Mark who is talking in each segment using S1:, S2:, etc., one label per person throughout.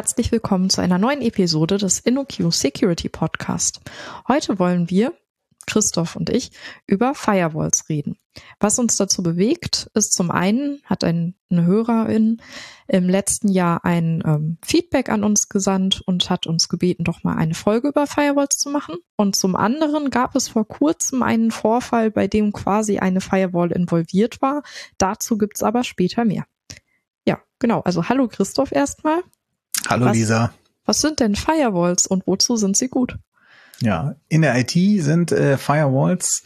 S1: Herzlich willkommen zu einer neuen Episode des InnoQ Security Podcast. Heute wollen wir, Christoph und ich, über Firewalls reden. Was uns dazu bewegt, ist zum einen, hat ein, eine Hörerin im letzten Jahr ein ähm, Feedback an uns gesandt und hat uns gebeten, doch mal eine Folge über Firewalls zu machen. Und zum anderen gab es vor kurzem einen Vorfall, bei dem quasi eine Firewall involviert war. Dazu gibt's aber später mehr. Ja, genau. Also hallo Christoph erstmal.
S2: Hallo
S1: was,
S2: Lisa.
S1: Was sind denn Firewalls und wozu sind sie gut?
S2: Ja, in der IT sind äh, Firewalls,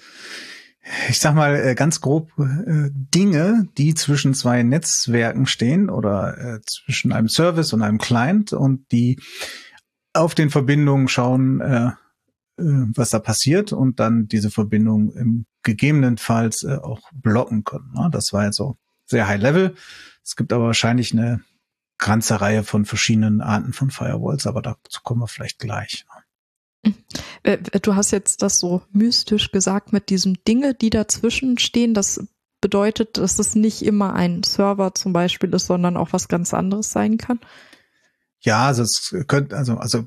S2: ich sag mal äh, ganz grob, äh, Dinge, die zwischen zwei Netzwerken stehen oder äh, zwischen einem Service und einem Client und die auf den Verbindungen schauen, äh, äh, was da passiert und dann diese Verbindung im gegebenenfalls auch blocken können. Ne? Das war jetzt so sehr high level. Es gibt aber wahrscheinlich eine ganze Reihe von verschiedenen Arten von Firewalls, aber dazu kommen wir vielleicht gleich.
S1: Äh, du hast jetzt das so mystisch gesagt mit diesem Dinge, die dazwischen stehen. Das bedeutet, dass es nicht immer ein Server zum Beispiel ist, sondern auch was ganz anderes sein kann.
S2: Ja, also es könnte, also, also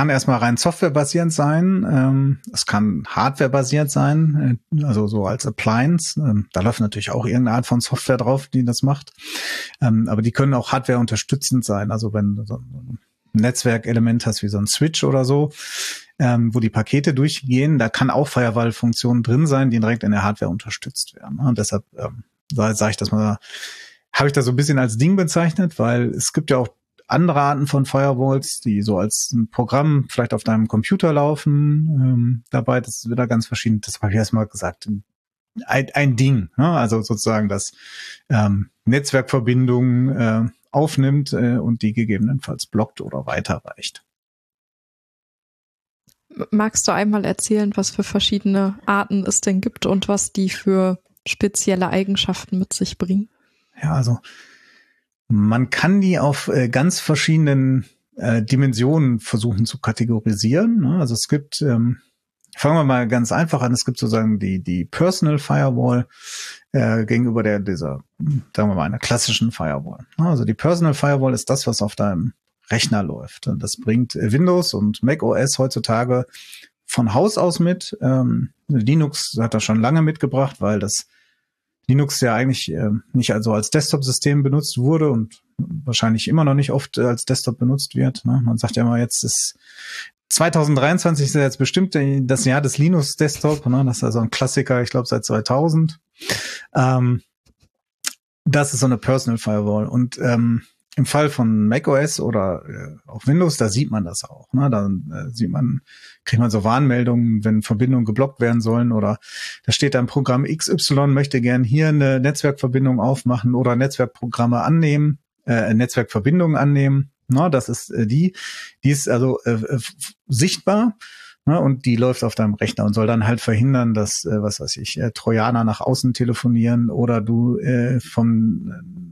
S2: kann erstmal rein softwarebasierend sein. Ähm, es kann hardwarebasiert sein, äh, also so als Appliance. Ähm, da läuft natürlich auch irgendeine Art von Software drauf, die das macht. Ähm, aber die können auch Hardware unterstützend sein. Also wenn du so ein Netzwerkelement hast wie so ein Switch oder so, ähm, wo die Pakete durchgehen, da kann auch Firewall-Funktionen drin sein, die direkt in der Hardware unterstützt werden. Und deshalb ähm, sage ich das mal, habe ich das so ein bisschen als Ding bezeichnet, weil es gibt ja auch andere Arten von Firewalls, die so als ein Programm vielleicht auf deinem Computer laufen ähm, dabei. Das ist wieder ganz verschieden. Das habe ich erstmal gesagt. Ein, ein Ding, ne? also sozusagen das ähm, Netzwerkverbindungen äh, aufnimmt äh, und die gegebenenfalls blockt oder weiterreicht.
S1: Magst du einmal erzählen, was für verschiedene Arten es denn gibt und was die für spezielle Eigenschaften mit sich bringen?
S2: Ja, also man kann die auf äh, ganz verschiedenen äh, Dimensionen versuchen zu kategorisieren. Ne? Also es gibt, ähm, fangen wir mal ganz einfach an, es gibt sozusagen die, die Personal Firewall äh, gegenüber der, dieser, sagen wir mal, einer klassischen Firewall. Ne? Also die Personal Firewall ist das, was auf deinem Rechner läuft. Und das bringt Windows und Mac OS heutzutage von Haus aus mit. Ähm, Linux hat das schon lange mitgebracht, weil das Linux ja eigentlich äh, nicht also als Desktop-System benutzt wurde und wahrscheinlich immer noch nicht oft als Desktop benutzt wird. Ne? Man sagt ja immer, jetzt ist 2023 ist ja jetzt bestimmt das Jahr des Linux Desktop. Ne? Das ist also ein Klassiker, ich glaube seit 2000. Ähm, das ist so eine Personal Firewall und ähm, im Fall von macOS oder äh, auch Windows, da sieht man das auch. Ne? Da äh, sieht man, kriegt man so Warnmeldungen, wenn Verbindungen geblockt werden sollen oder da steht ein Programm XY möchte gern hier eine Netzwerkverbindung aufmachen oder Netzwerkprogramme annehmen, äh, Netzwerkverbindungen annehmen. Ne? Das ist äh, die, die ist also äh, äh sichtbar. Ne, und die läuft auf deinem Rechner und soll dann halt verhindern, dass, äh, was weiß ich, äh, Trojaner nach außen telefonieren oder du äh, vom ähm,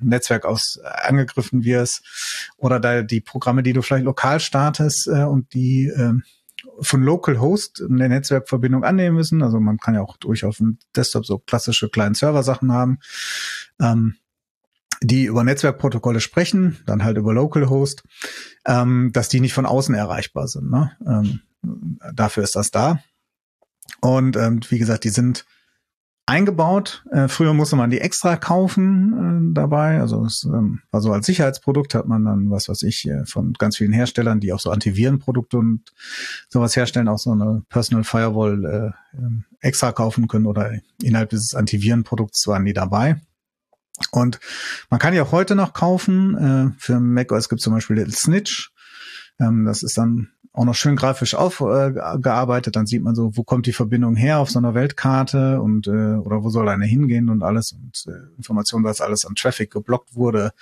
S2: Netzwerk aus angegriffen wirst oder da die Programme, die du vielleicht lokal startest äh, und die äh, von Localhost eine Netzwerkverbindung annehmen müssen. Also man kann ja auch durchaus auf dem Desktop so klassische kleinen Server-Sachen haben, ähm, die über Netzwerkprotokolle sprechen, dann halt über Localhost, ähm, dass die nicht von außen erreichbar sind. Ne? Ähm, dafür ist das da. Und ähm, wie gesagt, die sind eingebaut. Äh, früher musste man die extra kaufen äh, dabei. Also es ähm, war so als Sicherheitsprodukt hat man dann, was weiß ich, äh, von ganz vielen Herstellern, die auch so Antivirenprodukte und sowas herstellen, auch so eine Personal Firewall äh, ähm, extra kaufen können oder innerhalb dieses Antivirenprodukts waren die dabei. Und man kann die auch heute noch kaufen. Äh, für macOS gibt es zum Beispiel Little Snitch. Ähm, das ist dann auch noch schön grafisch aufgearbeitet. Äh, dann sieht man so, wo kommt die Verbindung her auf so einer Weltkarte und äh, oder wo soll eine hingehen und alles und äh, Informationen, dass alles an Traffic geblockt wurde.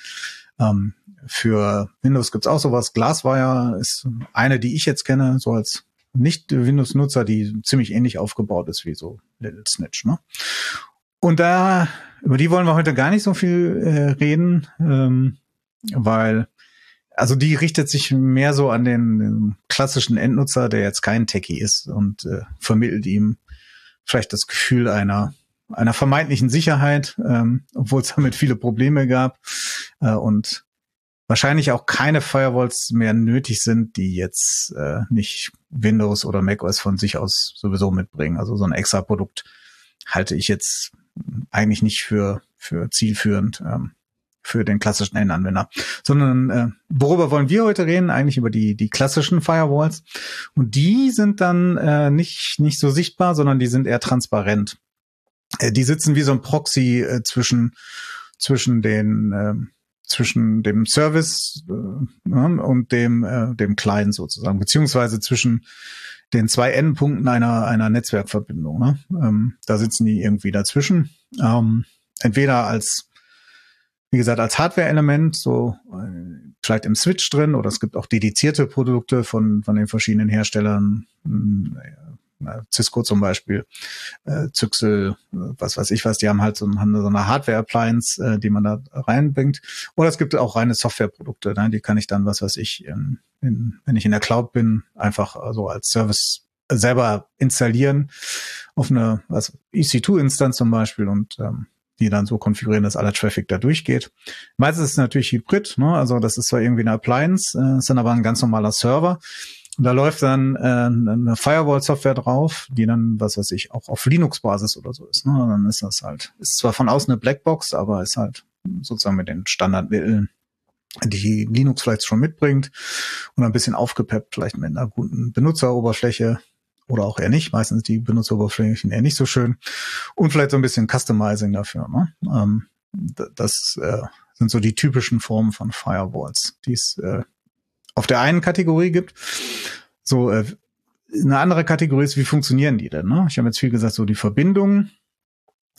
S2: Ähm, für Windows gibt's auch sowas. Glasswire ist eine, die ich jetzt kenne, so als Nicht-Windows-Nutzer, die ziemlich ähnlich aufgebaut ist wie so Little Snitch. Ne? Und da über die wollen wir heute gar nicht so viel äh, reden, ähm, weil also die richtet sich mehr so an den, klassischen Endnutzer, der jetzt kein Techie ist und äh, vermittelt ihm vielleicht das Gefühl einer einer vermeintlichen Sicherheit, ähm, obwohl es damit viele Probleme gab. Äh, und wahrscheinlich auch keine Firewalls mehr nötig sind, die jetzt äh, nicht Windows oder macOS von sich aus sowieso mitbringen. Also so ein extra Produkt halte ich jetzt eigentlich nicht für, für zielführend ähm, für den klassischen Endanwender. Sondern äh, worüber wollen wir heute reden? Eigentlich über die, die klassischen Firewalls. Und die sind dann äh, nicht, nicht so sichtbar, sondern die sind eher transparent. Äh, die sitzen wie so ein Proxy äh, zwischen, zwischen den äh, zwischen dem Service äh, und dem, äh, dem Client sozusagen, beziehungsweise zwischen den zwei Endpunkten einer, einer Netzwerkverbindung. Ne? Ähm, da sitzen die irgendwie dazwischen. Ähm, entweder als, wie gesagt, als Hardware-Element, so äh, vielleicht im Switch drin, oder es gibt auch dedizierte Produkte von, von den verschiedenen Herstellern. Äh, Cisco zum Beispiel, äh, Zyxel, was weiß ich was, die haben halt so, haben so eine Hardware-Appliance, äh, die man da reinbringt. Oder es gibt auch reine Softwareprodukte, ne? die kann ich dann, was weiß ich, in, in, wenn ich in der Cloud bin, einfach so also als Service selber installieren auf eine also EC2-Instanz zum Beispiel und ähm, die dann so konfigurieren, dass aller Traffic da durchgeht. Meistens ist es natürlich Hybrid, ne? also das ist zwar irgendwie eine Appliance, äh, ist dann aber ein ganz normaler Server. Und da läuft dann äh, eine Firewall-Software drauf, die dann, was weiß ich, auch auf Linux-Basis oder so ist. Ne? Und dann ist das halt, ist zwar von außen eine Blackbox, aber ist halt sozusagen mit den Standardmitteln, die Linux vielleicht schon mitbringt und ein bisschen aufgepeppt, vielleicht mit einer guten Benutzeroberfläche oder auch eher nicht. Meistens die Benutzeroberflächen eher nicht so schön und vielleicht so ein bisschen Customizing dafür. Ne? Ähm, das äh, sind so die typischen Formen von Firewalls, die es äh, auf der einen Kategorie gibt. So, äh, eine andere Kategorie ist, wie funktionieren die denn? Ne? Ich habe jetzt viel gesagt, so die Verbindungen,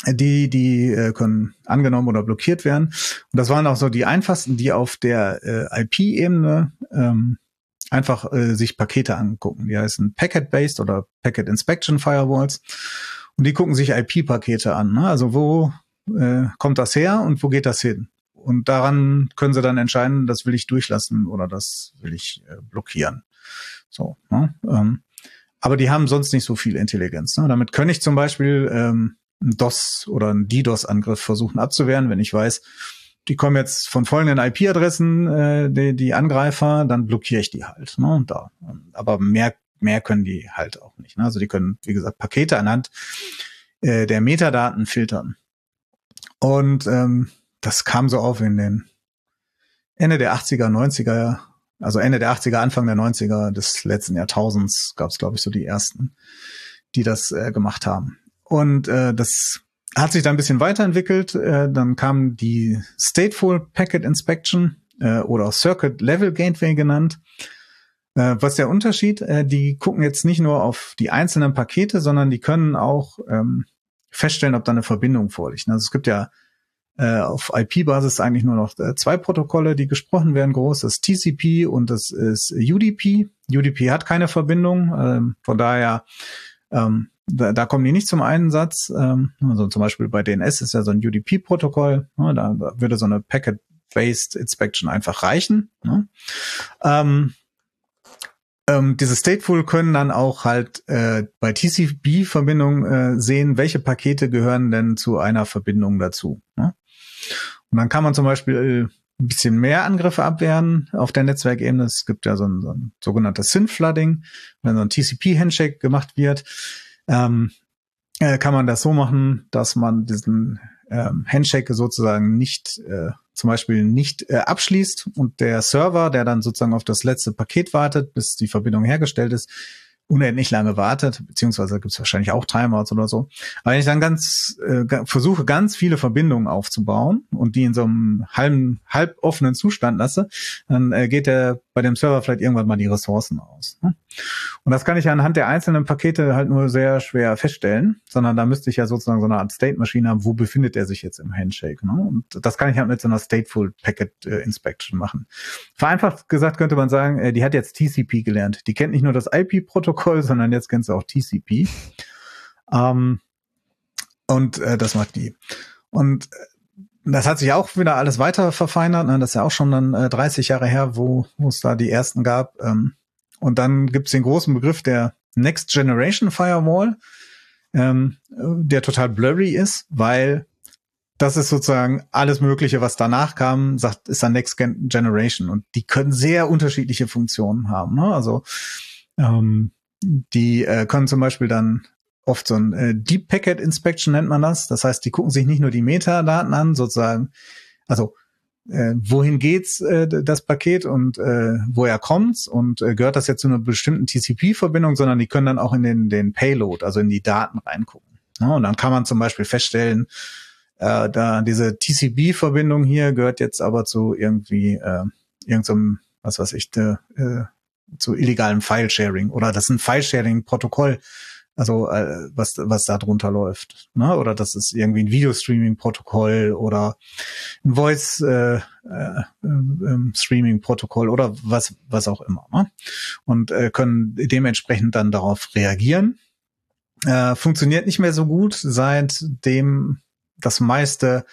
S2: die, die äh, können angenommen oder blockiert werden. Und das waren auch so die einfachsten, die auf der äh, IP-Ebene ähm, einfach äh, sich Pakete angucken. Die heißen Packet-Based oder Packet Inspection Firewalls. Und die gucken sich IP-Pakete an. Ne? Also wo äh, kommt das her und wo geht das hin? Und daran können sie dann entscheiden, das will ich durchlassen oder das will ich äh, blockieren. So. Ne? Ähm, aber die haben sonst nicht so viel Intelligenz. Ne? Damit kann ich zum Beispiel ähm, einen DOS oder einen DDoS-Angriff versuchen abzuwehren, wenn ich weiß, die kommen jetzt von folgenden IP-Adressen, äh, die, die Angreifer, dann blockiere ich die halt. Ne? Und da. Aber mehr, mehr können die halt auch nicht. Ne? Also die können, wie gesagt, Pakete anhand äh, der Metadaten filtern. Und ähm, das kam so auf in den Ende der 80er, 90er, also Ende der 80er, Anfang der 90er des letzten Jahrtausends gab es, glaube ich, so die ersten, die das äh, gemacht haben. Und äh, das hat sich dann ein bisschen weiterentwickelt. Äh, dann kam die Stateful Packet Inspection äh, oder auch Circuit Level Gateway genannt. Äh, was der Unterschied? Äh, die gucken jetzt nicht nur auf die einzelnen Pakete, sondern die können auch ähm, feststellen, ob da eine Verbindung vorliegt. Also es gibt ja äh, auf IP-Basis eigentlich nur noch äh, zwei Protokolle, die gesprochen werden, groß. Das TCP und das ist UDP. UDP hat keine Verbindung, ähm, von daher ähm, da, da kommen die nicht zum Einsatz. Ähm, also zum Beispiel bei DNS ist ja so ein UDP-Protokoll, ne, da würde so eine Packet-Based Inspection einfach reichen. Ne? Ähm, ähm, diese Stateful können dann auch halt äh, bei TCP-Verbindungen äh, sehen, welche Pakete gehören denn zu einer Verbindung dazu. Ne? Und dann kann man zum Beispiel ein bisschen mehr Angriffe abwehren auf der Netzwerkebene. Es gibt ja so ein, so ein sogenanntes Synth-Flooding, wenn so ein TCP-Handshake gemacht wird, ähm, äh, kann man das so machen, dass man diesen ähm, Handshake sozusagen nicht äh, zum Beispiel nicht äh, abschließt und der Server, der dann sozusagen auf das letzte Paket wartet, bis die Verbindung hergestellt ist, unendlich lange wartet, beziehungsweise gibt es wahrscheinlich auch Timeouts oder so. Aber wenn ich dann ganz äh, versuche, ganz viele Verbindungen aufzubauen und die in so einem halben, halb offenen Zustand lasse, dann äh, geht der bei dem Server vielleicht irgendwann mal die Ressourcen aus. Ne? Und das kann ich anhand der einzelnen Pakete halt nur sehr schwer feststellen, sondern da müsste ich ja sozusagen so eine Art State-Maschine haben, wo befindet er sich jetzt im Handshake. Ne? Und das kann ich halt mit so einer Stateful Packet äh, Inspection machen. Vereinfacht gesagt könnte man sagen, äh, die hat jetzt TCP gelernt. Die kennt nicht nur das IP-Protokoll, Protokoll, sondern jetzt kennst du auch TCP. Ähm, und äh, das macht die. Und äh, das hat sich auch wieder alles weiter verfeinert. Ne? Das ist ja auch schon dann äh, 30 Jahre her, wo es da die ersten gab. Ähm, und dann gibt es den großen Begriff der Next Generation Firewall, ähm, der total blurry ist, weil das ist sozusagen alles Mögliche, was danach kam, sagt, ist dann Next Generation. Und die können sehr unterschiedliche Funktionen haben. Ne? Also ähm, die äh, können zum Beispiel dann oft so ein äh, Deep Packet Inspection nennt man das. Das heißt, die gucken sich nicht nur die Metadaten an, sozusagen, also äh, wohin geht's äh, das Paket und äh, woher kommt's und äh, gehört das jetzt zu einer bestimmten TCP-Verbindung, sondern die können dann auch in den, den Payload, also in die Daten reingucken. Ja, und dann kann man zum Beispiel feststellen, äh, da diese TCP-Verbindung hier gehört jetzt aber zu irgendwie äh, irgendeinem, was weiß ich, de, äh, zu illegalem File-Sharing oder das ist ein File-Sharing-Protokoll, also äh, was was da drunter läuft, ne? Oder das ist irgendwie ein Video-Streaming-Protokoll oder ein Voice äh, äh, äh, Streaming-Protokoll oder was was auch immer, ne? Und äh, können dementsprechend dann darauf reagieren. Äh, funktioniert nicht mehr so gut, seitdem das meiste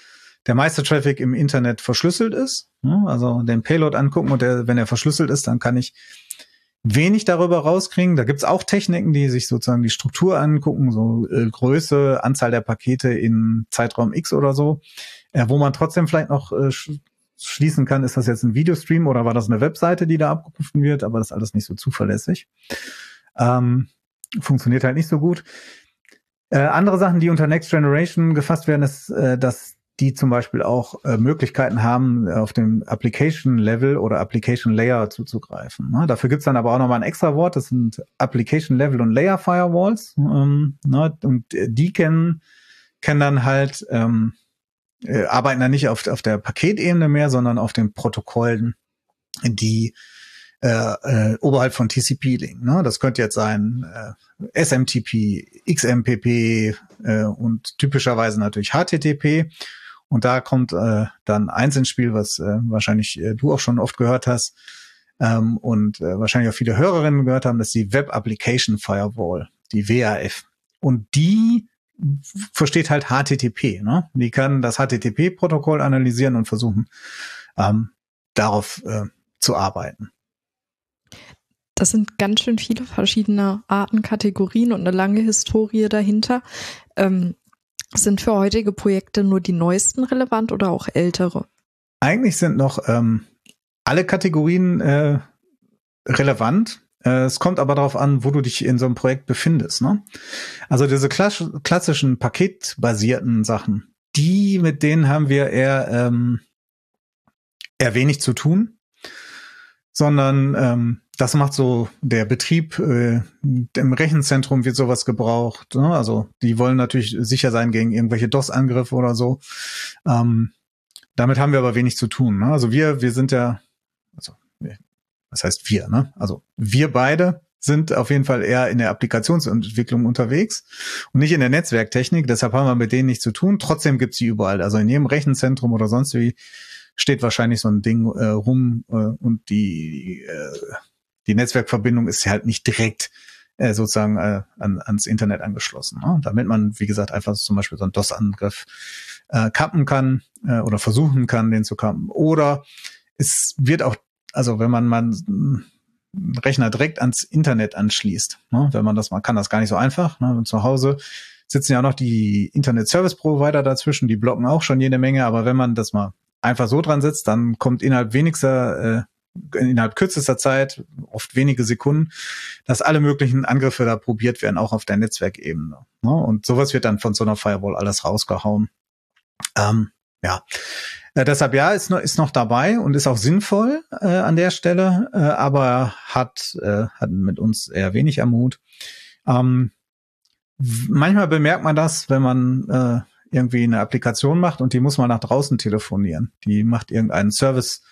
S2: der meiste Traffic im Internet verschlüsselt ist. Ne? Also den Payload angucken und der, wenn er verschlüsselt ist, dann kann ich wenig darüber rauskriegen. Da gibt's auch Techniken, die sich sozusagen die Struktur angucken, so äh, Größe, Anzahl der Pakete in Zeitraum X oder so, äh, wo man trotzdem vielleicht noch äh, schließen kann, ist das jetzt ein Videostream oder war das eine Webseite, die da abgerufen wird, aber das ist alles nicht so zuverlässig. Ähm, funktioniert halt nicht so gut. Äh, andere Sachen, die unter Next Generation gefasst werden, ist, äh, dass die zum Beispiel auch äh, Möglichkeiten haben, auf dem Application Level oder Application Layer zuzugreifen. Ne? Dafür gibt's dann aber auch nochmal ein extra Wort, das sind Application Level und Layer Firewalls. Ähm, ne? Und die kennen, kennen dann halt, ähm, äh, arbeiten dann nicht auf, auf der Paketebene mehr, sondern auf den Protokollen, die äh, äh, oberhalb von TCP liegen. Ne? Das könnte jetzt sein äh, SMTP, XMPP äh, und typischerweise natürlich HTTP. Und da kommt äh, dann eins ins Spiel, was äh, wahrscheinlich äh, du auch schon oft gehört hast ähm, und äh, wahrscheinlich auch viele Hörerinnen gehört haben, das ist die Web Application Firewall, die WAF. Und die versteht halt HTTP. Ne? Die kann das HTTP-Protokoll analysieren und versuchen, ähm, darauf äh, zu arbeiten.
S1: Das sind ganz schön viele verschiedene Arten, Kategorien und eine lange Historie dahinter. Ähm, sind für heutige Projekte nur die neuesten relevant oder auch ältere?
S2: Eigentlich sind noch ähm, alle Kategorien äh, relevant. Äh, es kommt aber darauf an, wo du dich in so einem Projekt befindest. Ne? Also diese klassischen paketbasierten Sachen, die mit denen haben wir eher ähm, eher wenig zu tun sondern ähm, das macht so der Betrieb. Äh, Im Rechenzentrum wird sowas gebraucht. Ne? Also die wollen natürlich sicher sein gegen irgendwelche DOS-Angriffe oder so. Ähm, damit haben wir aber wenig zu tun. Ne? Also wir, wir sind ja, also was heißt wir? Ne? Also wir beide sind auf jeden Fall eher in der Applikationsentwicklung unterwegs und nicht in der Netzwerktechnik. Deshalb haben wir mit denen nichts zu tun. Trotzdem gibt's die überall. Also in jedem Rechenzentrum oder sonst wie steht wahrscheinlich so ein Ding äh, rum äh, und die, äh, die Netzwerkverbindung ist halt nicht direkt äh, sozusagen äh, an, ans Internet angeschlossen. Ne? Damit man, wie gesagt, einfach zum Beispiel so einen DOS-Angriff äh, kappen kann äh, oder versuchen kann, den zu kappen. Oder es wird auch, also wenn man mal Rechner direkt ans Internet anschließt, ne? wenn man das mal kann, das gar nicht so einfach. Ne? Und zu Hause sitzen ja auch noch die Internet Service Provider dazwischen, die blocken auch schon jede Menge, aber wenn man das mal einfach so dran sitzt, dann kommt innerhalb wenigster, äh, innerhalb kürzester Zeit, oft wenige Sekunden, dass alle möglichen Angriffe da probiert werden, auch auf der Netzwerkebene. Ne? Und sowas wird dann von so einer Firewall alles rausgehauen. Ähm, ja. Äh, deshalb ja, ist noch, ist noch dabei und ist auch sinnvoll äh, an der Stelle, äh, aber hat, äh, hat mit uns eher wenig am. Ähm, manchmal bemerkt man das, wenn man äh, irgendwie eine Applikation macht und die muss mal nach draußen telefonieren. Die macht irgendeinen Service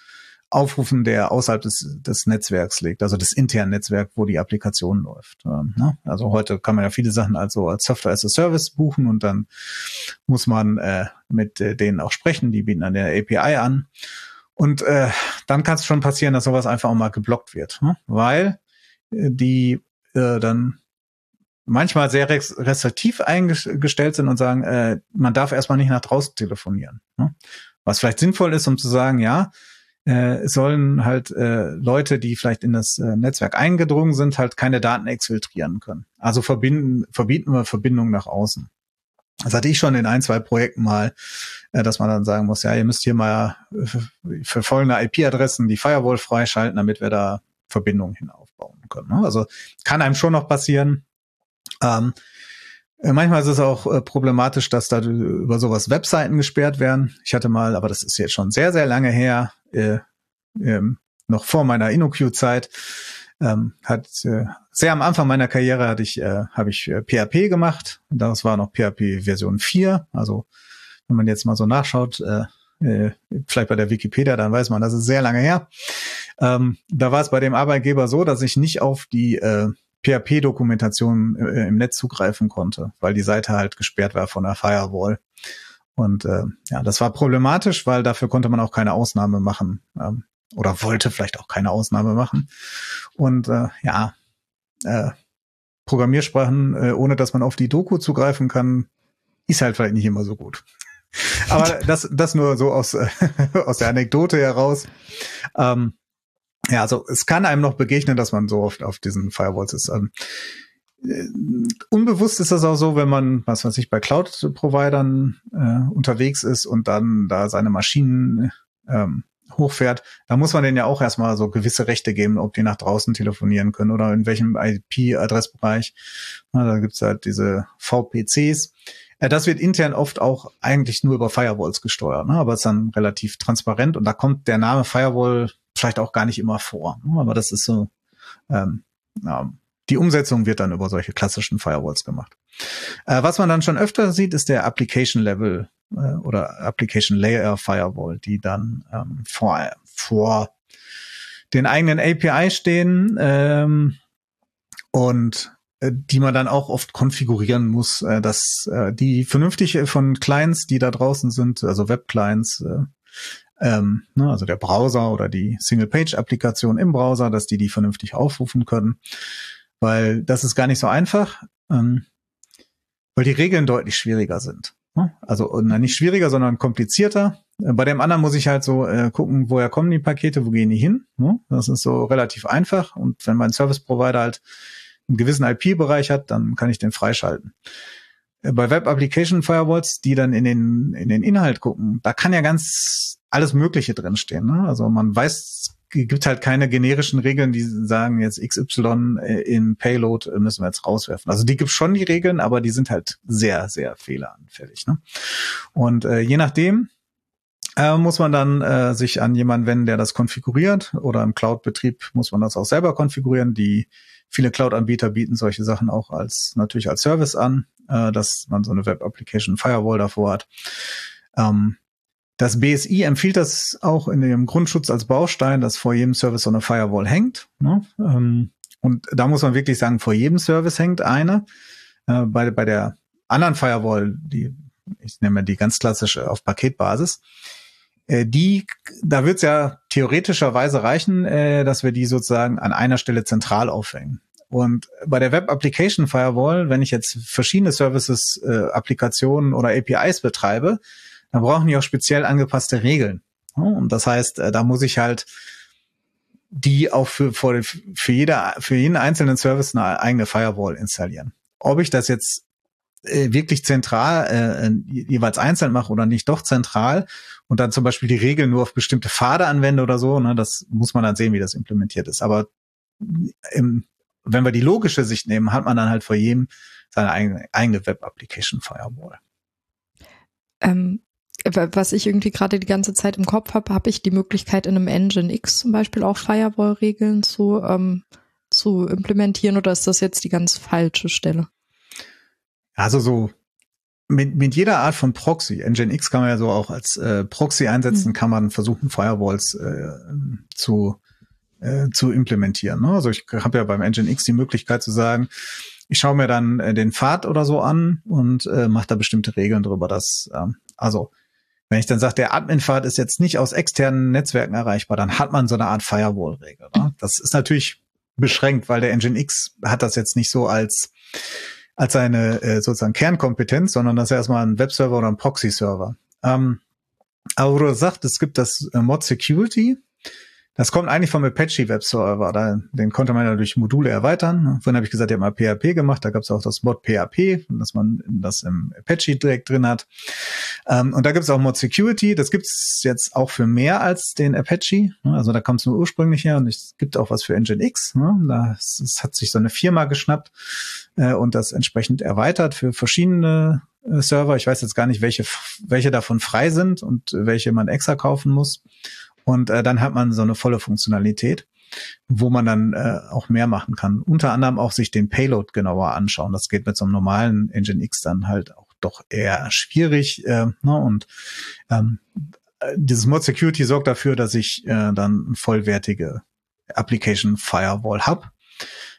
S2: aufrufen, der außerhalb des, des Netzwerks liegt, also des internen Netzwerks, wo die Applikation läuft. Ähm, ne? Also heute kann man ja viele Sachen also als Software as a Service buchen und dann muss man äh, mit äh, denen auch sprechen. Die bieten dann der API an. Und äh, dann kann es schon passieren, dass sowas einfach auch mal geblockt wird, ne? weil äh, die äh, dann manchmal sehr restriktiv eingestellt sind und sagen, äh, man darf erstmal nicht nach draußen telefonieren. Ne? Was vielleicht sinnvoll ist, um zu sagen, ja, äh, sollen halt äh, Leute, die vielleicht in das äh, Netzwerk eingedrungen sind, halt keine Daten exfiltrieren können. Also verbinden, verbieten wir Verbindungen nach außen. Das hatte ich schon in ein, zwei Projekten mal, äh, dass man dann sagen muss, ja, ihr müsst hier mal für folgende IP-Adressen die Firewall freischalten, damit wir da Verbindungen hin aufbauen können. Ne? Also kann einem schon noch passieren. Ähm, äh, manchmal ist es auch äh, problematisch, dass da über sowas Webseiten gesperrt werden. Ich hatte mal, aber das ist jetzt schon sehr, sehr lange her, äh, ähm, noch vor meiner InnoQ-Zeit, ähm, hat äh, sehr am Anfang meiner Karriere hatte ich, äh, habe ich äh, PHP gemacht. Das war noch PHP Version 4. Also wenn man jetzt mal so nachschaut, äh, äh, vielleicht bei der Wikipedia, dann weiß man, das ist sehr lange her. Ähm, da war es bei dem Arbeitgeber so, dass ich nicht auf die äh, PHP-Dokumentation äh, im Netz zugreifen konnte, weil die Seite halt gesperrt war von der Firewall. Und äh, ja, das war problematisch, weil dafür konnte man auch keine Ausnahme machen ähm, oder wollte vielleicht auch keine Ausnahme machen. Und äh, ja, äh, Programmiersprachen, äh, ohne dass man auf die Doku zugreifen kann, ist halt vielleicht nicht immer so gut. Aber das, das nur so aus, äh, aus der Anekdote heraus. Ähm, ja, also es kann einem noch begegnen, dass man so oft auf diesen Firewalls ist. Ähm, äh, unbewusst ist das auch so, wenn man, was weiß ich, bei Cloud-Providern äh, unterwegs ist und dann da seine Maschinen ähm, hochfährt, da muss man denen ja auch erstmal so gewisse Rechte geben, ob die nach draußen telefonieren können oder in welchem IP-Adressbereich. Da gibt's halt diese VPCs. Äh, das wird intern oft auch eigentlich nur über Firewalls gesteuert, ne? aber ist dann relativ transparent und da kommt der Name Firewall vielleicht auch gar nicht immer vor. Ne? Aber das ist so, ähm, ja, die Umsetzung wird dann über solche klassischen Firewalls gemacht. Äh, was man dann schon öfter sieht, ist der Application Level äh, oder Application Layer Firewall, die dann ähm, vor, vor den eigenen API stehen ähm, und äh, die man dann auch oft konfigurieren muss, äh, dass äh, die vernünftig von Clients, die da draußen sind, also Web-Clients, äh, ähm, ne, also der Browser oder die Single-Page-Applikation im Browser, dass die die vernünftig aufrufen können, weil das ist gar nicht so einfach, ähm, weil die Regeln deutlich schwieriger sind. Ne? Also na, nicht schwieriger, sondern komplizierter. Äh, bei dem anderen muss ich halt so äh, gucken, woher kommen die Pakete, wo gehen die hin. Ne? Das ist so relativ einfach. Und wenn mein Service Provider halt einen gewissen IP-Bereich hat, dann kann ich den freischalten. Äh, bei Web Application Firewalls, die dann in den, in den Inhalt gucken, da kann ja ganz alles Mögliche drinstehen. Ne? Also man weiß, gibt halt keine generischen Regeln, die sagen jetzt XY äh, in Payload äh, müssen wir jetzt rauswerfen. Also die gibt schon die Regeln, aber die sind halt sehr, sehr fehleranfällig. Ne? Und äh, je nachdem, äh, muss man dann äh, sich an jemanden wenden, der das konfiguriert oder im Cloud-Betrieb muss man das auch selber konfigurieren. Die viele Cloud-Anbieter bieten solche Sachen auch als natürlich als Service an, äh, dass man so eine Web-Application Firewall davor hat. Ähm, das BSI empfiehlt das auch in dem Grundschutz als Baustein, dass vor jedem Service so eine Firewall hängt. Ne? Ähm, und da muss man wirklich sagen, vor jedem Service hängt eine. Äh, bei, bei der anderen Firewall, die ich nehme die ganz klassische auf Paketbasis, äh, die, da wird es ja theoretischerweise reichen, äh, dass wir die sozusagen an einer Stelle zentral aufhängen. Und bei der Web Application Firewall, wenn ich jetzt verschiedene Services, äh, Applikationen oder APIs betreibe, dann brauchen die auch speziell angepasste Regeln. Und das heißt, äh, da muss ich halt die auch für, für, für, jeder, für jeden einzelnen Service eine eigene Firewall installieren. Ob ich das jetzt äh, wirklich zentral äh, jeweils einzeln mache oder nicht doch zentral und dann zum Beispiel die Regeln nur auf bestimmte Pfade anwende oder so, ne, das muss man dann sehen, wie das implementiert ist. Aber im, wenn wir die logische Sicht nehmen, hat man dann halt vor jedem seine eigene, eigene Web-Application Firewall.
S1: Ähm, was ich irgendwie gerade die ganze Zeit im Kopf habe, habe ich die Möglichkeit in einem Engine X zum Beispiel auch Firewall-Regeln zu, ähm, zu implementieren oder ist das jetzt die ganz falsche Stelle?
S2: Also so mit, mit jeder Art von Proxy, Nginx kann man ja so auch als äh, Proxy einsetzen, mhm. kann man versuchen, Firewalls äh, zu, äh, zu implementieren. Ne? Also ich habe ja beim Nginx die Möglichkeit zu sagen, ich schaue mir dann äh, den Pfad oder so an und äh, mache da bestimmte Regeln drüber, dass äh, also wenn ich dann sage, der Admin-Pfad ist jetzt nicht aus externen Netzwerken erreichbar, dann hat man so eine Art Firewall-Regel. Ne? Das ist natürlich beschränkt, weil der Nginx hat das jetzt nicht so als als seine äh, sozusagen Kernkompetenz, sondern das ist erstmal ein Webserver oder ein Proxy-Server. Ähm, aber wo du sagst, es gibt das äh, Mod Security, Das kommt eigentlich vom Apache Webserver. Da, den konnte man ja durch Module erweitern. Vorhin habe ich gesagt, ich habe mal PHP gemacht. Da gab es auch das Mod PHP, dass man das im Apache direkt drin hat. Ähm, und da gibt es auch Mod Security. Das gibt es jetzt auch für mehr als den Apache. Also da kommt es nur ursprünglich her. Und es gibt auch was für Nginx. Ne? Das hat sich so eine Firma geschnappt äh, und das entsprechend erweitert für verschiedene äh, Server. Ich weiß jetzt gar nicht, welche, welche davon frei sind und welche man extra kaufen muss. Und äh, dann hat man so eine volle Funktionalität, wo man dann äh, auch mehr machen kann. Unter anderem auch sich den Payload genauer anschauen. Das geht mit so einem normalen Engine X dann halt auch doch eher schwierig. Äh, ne? Und ähm, dieses Mod Security sorgt dafür, dass ich äh, dann vollwertige Application Firewall habe.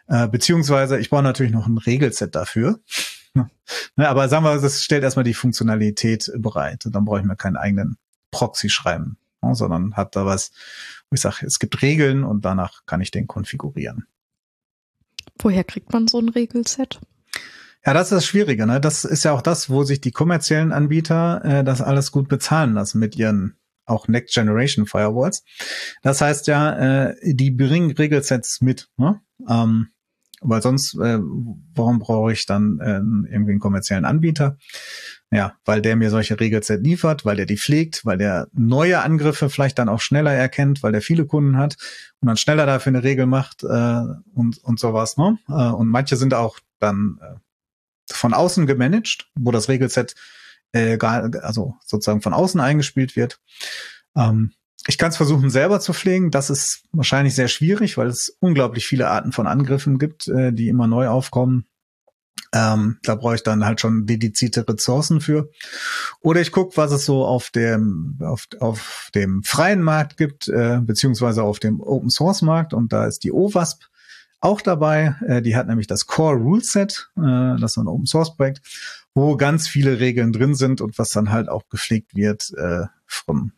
S2: Äh, beziehungsweise ich brauche natürlich noch ein Regelset dafür. ne, aber sagen wir, das stellt erstmal die Funktionalität bereit. Dann brauche ich mir keinen eigenen Proxy schreiben sondern habe da was, wo ich sage, es gibt Regeln und danach kann ich den konfigurieren.
S1: Woher kriegt man so ein Regelset?
S2: Ja, das ist das Schwierige. Ne? Das ist ja auch das, wo sich die kommerziellen Anbieter äh, das alles gut bezahlen lassen mit ihren auch Next Generation Firewalls. Das heißt ja, äh, die bringen Regelsets mit. Ne? Ähm, weil sonst, äh, warum brauche ich dann äh, irgendwie einen kommerziellen Anbieter? Ja, weil der mir solche Regelset liefert, weil der die pflegt, weil der neue Angriffe vielleicht dann auch schneller erkennt, weil der viele Kunden hat und dann schneller dafür eine Regel macht äh, und, und sowas. Ne? Äh, und manche sind auch dann äh, von außen gemanagt, wo das Regelset äh, gar, also sozusagen von außen eingespielt wird. Ähm, ich kann es versuchen selber zu pflegen. Das ist wahrscheinlich sehr schwierig, weil es unglaublich viele Arten von Angriffen gibt, äh, die immer neu aufkommen. Ähm, da brauche ich dann halt schon dedizierte Ressourcen für. Oder ich gucke, was es so auf dem, auf, auf dem freien Markt gibt, äh, beziehungsweise auf dem Open Source Markt. Und da ist die OWASP auch dabei. Äh, die hat nämlich das Core Rule Set, äh, das ist ein Open Source Projekt, wo ganz viele Regeln drin sind und was dann halt auch gepflegt wird äh, von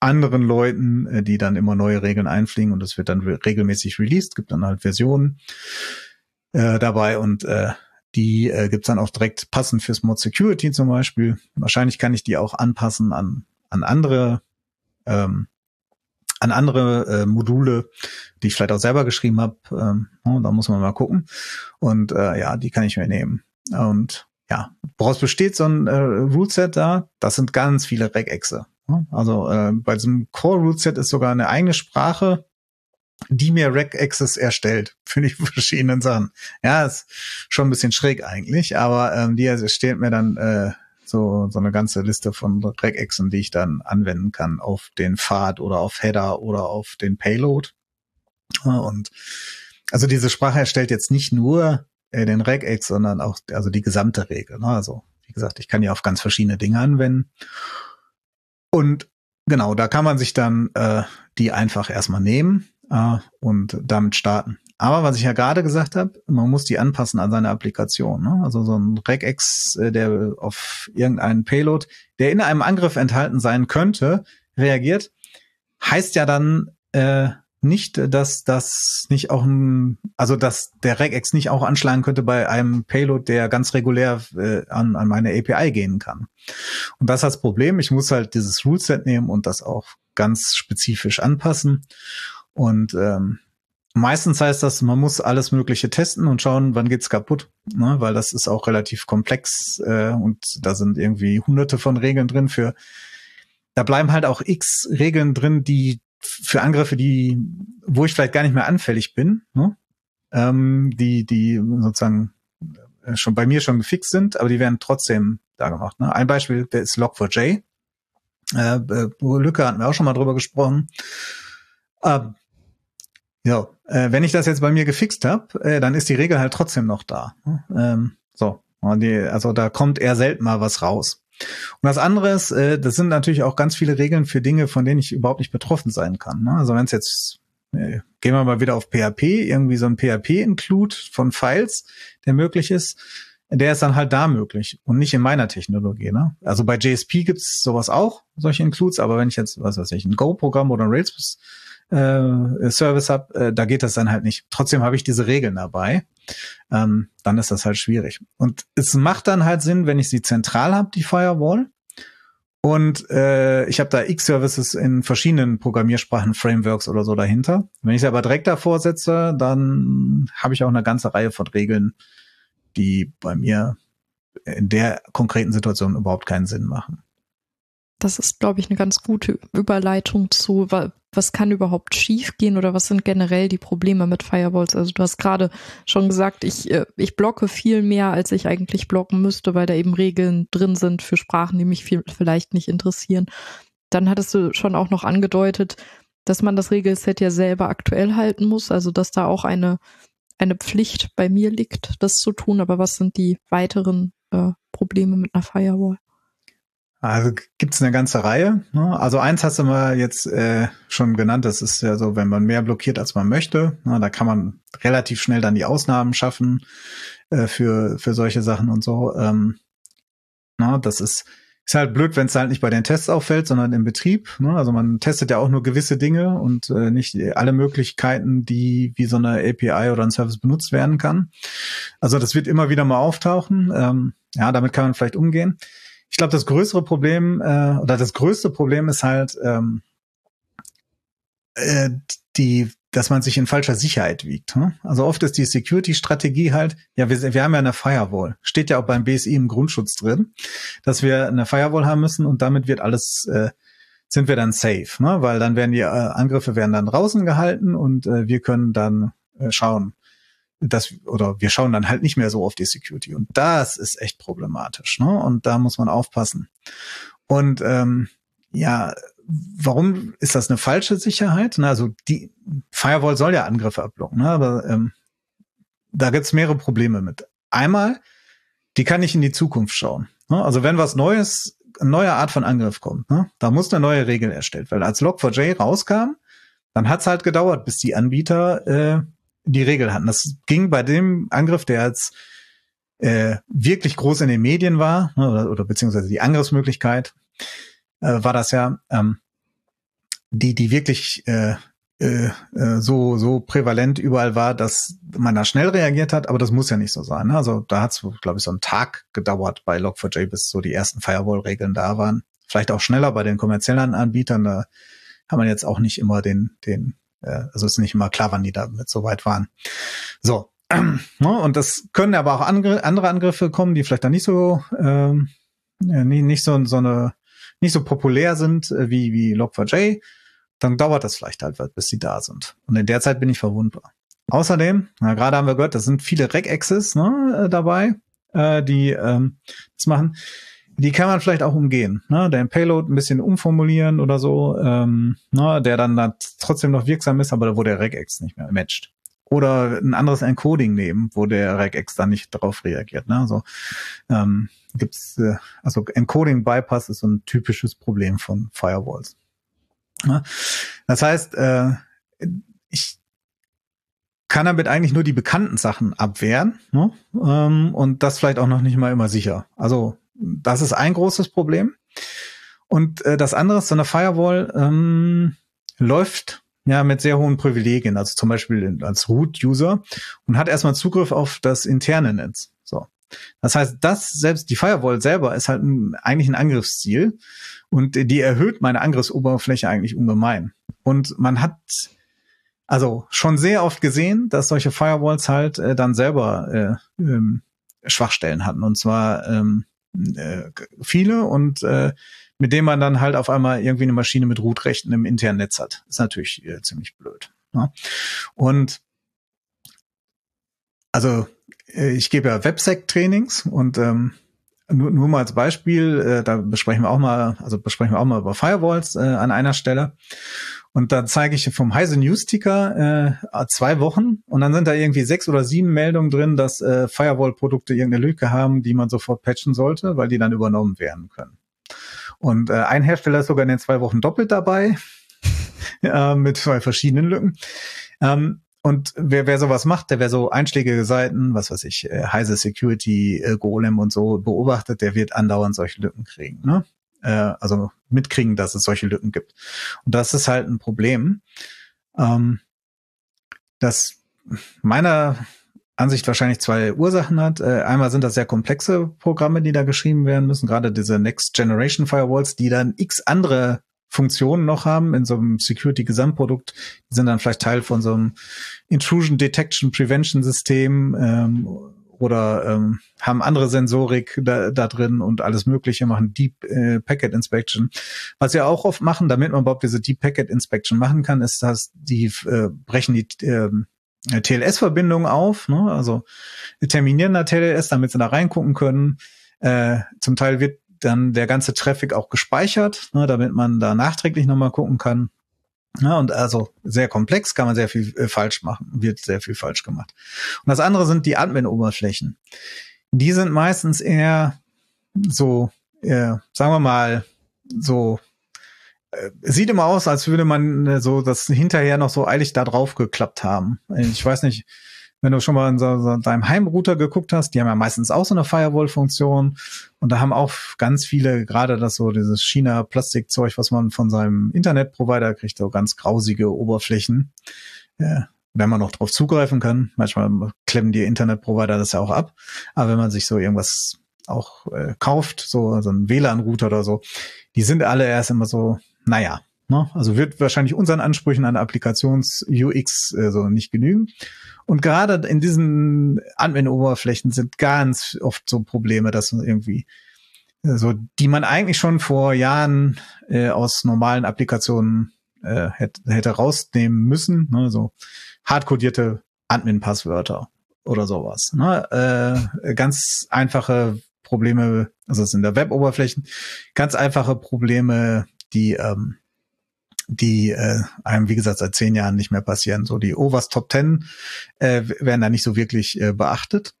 S2: anderen Leuten, äh, die dann immer neue Regeln einfliegen und es wird dann re regelmäßig released, gibt dann halt Versionen äh, dabei und äh, die äh, gibt's dann auch direkt passend fürs Mod Security zum Beispiel. Wahrscheinlich kann ich die auch anpassen an, an andere ähm, an andere äh, Module, die ich vielleicht auch selber geschrieben habe. Ähm, da muss man mal gucken. Und äh, ja, die kann ich mir nehmen. Und ja, woraus besteht so ein äh, Root-Set da? Das sind ganz viele Regexe. Also äh, bei diesem Core Root-Set ist sogar eine eigene Sprache, die mir Regexes erstellt für die verschiedenen Sachen. Ja, ist schon ein bisschen schräg eigentlich, aber ähm, die erstellt mir dann äh, so, so eine ganze Liste von Regexen, die ich dann anwenden kann auf den Pfad oder auf Header oder auf den Payload. Und also diese Sprache erstellt jetzt nicht nur äh, den Regex, sondern auch also die gesamte Regel. Ne? Also wie gesagt, ich kann die auf ganz verschiedene Dinge anwenden. Und genau, da kann man sich dann äh, die einfach erstmal nehmen äh, und damit starten. Aber was ich ja gerade gesagt habe, man muss die anpassen an seine Applikation. Ne? Also so ein Regex, äh, der auf irgendeinen Payload, der in einem Angriff enthalten sein könnte, reagiert, heißt ja dann äh, nicht, dass das nicht auch ein, also dass der Regex nicht auch anschlagen könnte bei einem Payload, der ganz regulär äh, an, an meine API gehen kann. Und das ist das Problem. Ich muss halt dieses Ruleset nehmen und das auch ganz spezifisch anpassen. Und ähm, meistens heißt das, man muss alles Mögliche testen und schauen, wann geht's kaputt, ne? weil das ist auch relativ komplex äh, und da sind irgendwie hunderte von Regeln drin für, da bleiben halt auch x Regeln drin, die für Angriffe, die, wo ich vielleicht gar nicht mehr anfällig bin, ne? ähm, die, die sozusagen äh, schon bei mir schon gefixt sind, aber die werden trotzdem da gemacht. Ne? Ein Beispiel ist Log4j. Äh, äh, Lücke hatten wir auch schon mal drüber gesprochen. Ähm, ja, äh, wenn ich das jetzt bei mir gefixt habe, äh, dann ist die Regel halt trotzdem noch da. Ähm, so, die, also da kommt eher selten mal was raus. Und das andere ist, äh, das sind natürlich auch ganz viele Regeln für Dinge, von denen ich überhaupt nicht betroffen sein kann. Ne? Also wenn es jetzt, äh, gehen wir mal wieder auf PHP, irgendwie so ein PHP-Include von Files, der möglich ist, der ist dann halt da möglich und nicht in meiner Technologie. Ne? Also bei JSP gibt's sowas auch, solche Includes, aber wenn ich jetzt, was weiß ich, ein Go-Programm oder ein Rails äh, Service habe, äh, da geht das dann halt nicht. Trotzdem habe ich diese Regeln dabei. Ähm, dann ist das halt schwierig. Und es macht dann halt Sinn, wenn ich sie zentral habe, die Firewall. Und äh, ich habe da X-Services in verschiedenen Programmiersprachen, Frameworks oder so dahinter. Wenn ich es aber direkt davor setze, dann habe ich auch eine ganze Reihe von Regeln, die bei mir in der konkreten Situation überhaupt keinen Sinn machen.
S1: Das ist, glaube ich, eine ganz gute Überleitung zu, was kann überhaupt schiefgehen oder was sind generell die Probleme mit Firewalls? Also du hast gerade schon gesagt, ich, äh, ich blocke viel mehr, als ich eigentlich blocken müsste, weil da eben Regeln drin sind für Sprachen, die mich viel, vielleicht nicht interessieren. Dann hattest du schon auch noch angedeutet, dass man das Regelset ja selber aktuell halten muss, also dass da auch eine, eine Pflicht bei mir liegt, das zu tun. Aber was sind die weiteren äh, Probleme mit einer Firewall?
S2: Also gibt's eine ganze Reihe. Ne? Also eins hast du mal jetzt äh, schon genannt, das ist ja so, wenn man mehr blockiert, als man möchte, ne? da kann man relativ schnell dann die Ausnahmen schaffen äh, für, für solche Sachen und so. Ähm, na, ne? das ist, ist halt blöd, wenn es halt nicht bei den Tests auffällt, sondern im Betrieb. Ne? Also man testet ja auch nur gewisse Dinge und äh, nicht alle Möglichkeiten, die wie so eine API oder ein Service benutzt werden kann. Also das wird immer wieder mal auftauchen. Ähm, ja, damit kann man vielleicht umgehen. Ich glaube, das größere Problem äh, oder das größte Problem ist halt ähm, äh, die, dass man sich in falscher Sicherheit wiegt. Hm? Also oft ist die Security-Strategie halt, ja, wir, wir haben ja eine Firewall. Steht ja auch beim BSI im Grundschutz drin, dass wir eine Firewall haben müssen und damit wird alles äh, sind wir dann safe, ne? weil dann werden die äh, Angriffe werden dann draußen gehalten und äh, wir können dann äh, schauen, das oder wir schauen dann halt nicht mehr so auf die Security und das ist echt problematisch, ne? Und da muss man aufpassen. Und ähm, ja, warum ist das eine falsche Sicherheit? Na, also die Firewall soll ja Angriffe abblocken, ne? aber ähm, da gibt's mehrere Probleme mit. Einmal, die kann nicht in die Zukunft schauen. Ne? Also wenn was Neues, eine neue Art von Angriff kommt, ne? da muss eine neue Regel erstellt werden. Als Log4j rauskam, dann hat's halt gedauert, bis die Anbieter äh, die Regel hatten. Das ging bei dem Angriff, der jetzt äh, wirklich groß in den Medien war, ne, oder, oder beziehungsweise die Angriffsmöglichkeit, äh, war das ja, ähm, die, die wirklich äh, äh, äh, so, so prävalent überall war, dass man da schnell reagiert hat, aber das muss ja nicht so sein. Ne? Also da hat es, glaube ich, so einen Tag gedauert bei Log4j, bis so die ersten Firewall-Regeln da waren. Vielleicht auch schneller bei den kommerziellen Anbietern, da kann man jetzt auch nicht immer den, den äh, also ist nicht immer klar, wann die damit so weit waren. So. Ne, und das können aber auch andere, Angriffe kommen, die vielleicht dann nicht so, ähm, nicht, nicht so, so eine, nicht so populär sind äh, wie, wie Log4j. Dann dauert das vielleicht halt, bis sie da sind. Und in der Zeit bin ich verwundbar. Außerdem, na, gerade haben wir gehört, da sind viele Regex ne, äh, dabei, äh, die ähm, das machen die kann man vielleicht auch umgehen. Ne? Den Payload ein bisschen umformulieren oder so, ähm, ne? der dann da trotzdem noch wirksam ist, aber wo der Regex nicht mehr matcht. Oder ein anderes Encoding nehmen, wo der Regex dann nicht darauf reagiert. Ne? Also ähm, gibt's, äh, also Encoding Bypass ist so ein typisches Problem von Firewalls. Ne? Das heißt, äh, ich kann damit eigentlich nur die bekannten Sachen abwehren ne? ähm, und das vielleicht auch noch nicht mal immer sicher. Also das ist ein großes Problem. Und äh, das andere ist, so eine Firewall ähm, läuft ja mit sehr hohen Privilegien, also zum Beispiel als Root-User und hat erstmal Zugriff auf das interne Netz. So. Das heißt, das selbst die Firewall selber ist halt ein, eigentlich ein Angriffsziel und die erhöht meine Angriffsoberfläche eigentlich ungemein. Und man hat also schon sehr oft gesehen, dass solche Firewalls halt äh, dann selber äh, ähm, Schwachstellen hatten. Und zwar ähm, äh, viele und äh, mit dem man dann halt auf einmal irgendwie eine Maschine mit Root-Rechten im internen Netz hat. Ist natürlich äh, ziemlich blöd. Ne? Und also äh, ich gebe ja Websec-Trainings und ähm, nur, nur mal als Beispiel, äh, da besprechen wir auch mal, also besprechen wir auch mal über Firewalls äh, an einer Stelle. Und da zeige ich vom Heise News Ticker äh, zwei Wochen und dann sind da irgendwie sechs oder sieben Meldungen drin, dass äh, Firewall-Produkte irgendeine Lücke haben, die man sofort patchen sollte, weil die dann übernommen werden können. Und äh, ein Hersteller ist sogar in den zwei Wochen doppelt dabei, äh, mit zwei verschiedenen Lücken. Ähm, und wer, wer sowas macht, der wer so einschlägige Seiten, was weiß ich, äh, Heise Security, äh, Golem und so beobachtet, der wird andauernd solche Lücken kriegen. Ne? äh, also mitkriegen, dass es solche Lücken gibt. Und das ist halt ein Problem, ähm, dass meiner Ansicht wahrscheinlich zwei Ursachen hat. Äh, einmal sind das sehr komplexe Programme, die da geschrieben werden müssen, gerade diese Next Generation Firewalls, die dann x andere Funktionen noch haben in so einem Security-Gesamtprodukt. Die sind dann vielleicht Teil von so einem Intrusion Detection Prevention System ähm, oder ähm, haben andere Sensorik da, da drin und alles Mögliche, machen Deep äh, Packet Inspection. Was sie auch oft machen, damit man überhaupt diese Deep Packet Inspection machen kann, ist, dass die äh, brechen die äh, TLS-Verbindung auf, ne? also terminieren da TLS, damit sie da reingucken können. Äh, zum Teil wird dann der ganze Traffic auch gespeichert, ne, damit man da nachträglich nochmal gucken kann. Ja, und also sehr komplex, kann man sehr viel äh, falsch machen, wird sehr viel falsch gemacht. Und das andere sind die Admin-Oberflächen. Die sind meistens eher so, äh, sagen wir mal, so äh, sieht immer aus, als würde man äh, so das hinterher noch so eilig da drauf geklappt haben. Ich weiß nicht, wenn du schon mal in so, so deinem Heimrouter geguckt hast, die haben ja meistens auch so eine Firewall-Funktion und da haben auch ganz viele, gerade das so dieses China-Plastikzeug, was man von seinem Internetprovider kriegt, so ganz grausige Oberflächen, ja, wenn man noch drauf zugreifen kann. Manchmal klemmen die Internetprovider das ja auch ab, aber wenn man sich so irgendwas auch äh, kauft, so, so ein WLAN-Router oder so, die sind alle erst immer so, naja, Ne? Also wird wahrscheinlich unseren Ansprüchen an Applikations-UX äh, so nicht genügen. Und gerade in diesen Admin-Oberflächen sind ganz oft so Probleme, dass man irgendwie so, die man eigentlich schon vor Jahren äh, aus normalen Applikationen äh, hätte, hätte rausnehmen müssen, ne? so hardcodierte Admin-Passwörter oder sowas. Ne? Äh, ganz einfache Probleme, also es sind der Web-Oberflächen, ganz einfache Probleme, die ähm, die äh, einem, wie gesagt, seit zehn Jahren nicht mehr passieren. So die Overs Top Ten äh, werden da nicht so wirklich äh, beachtet.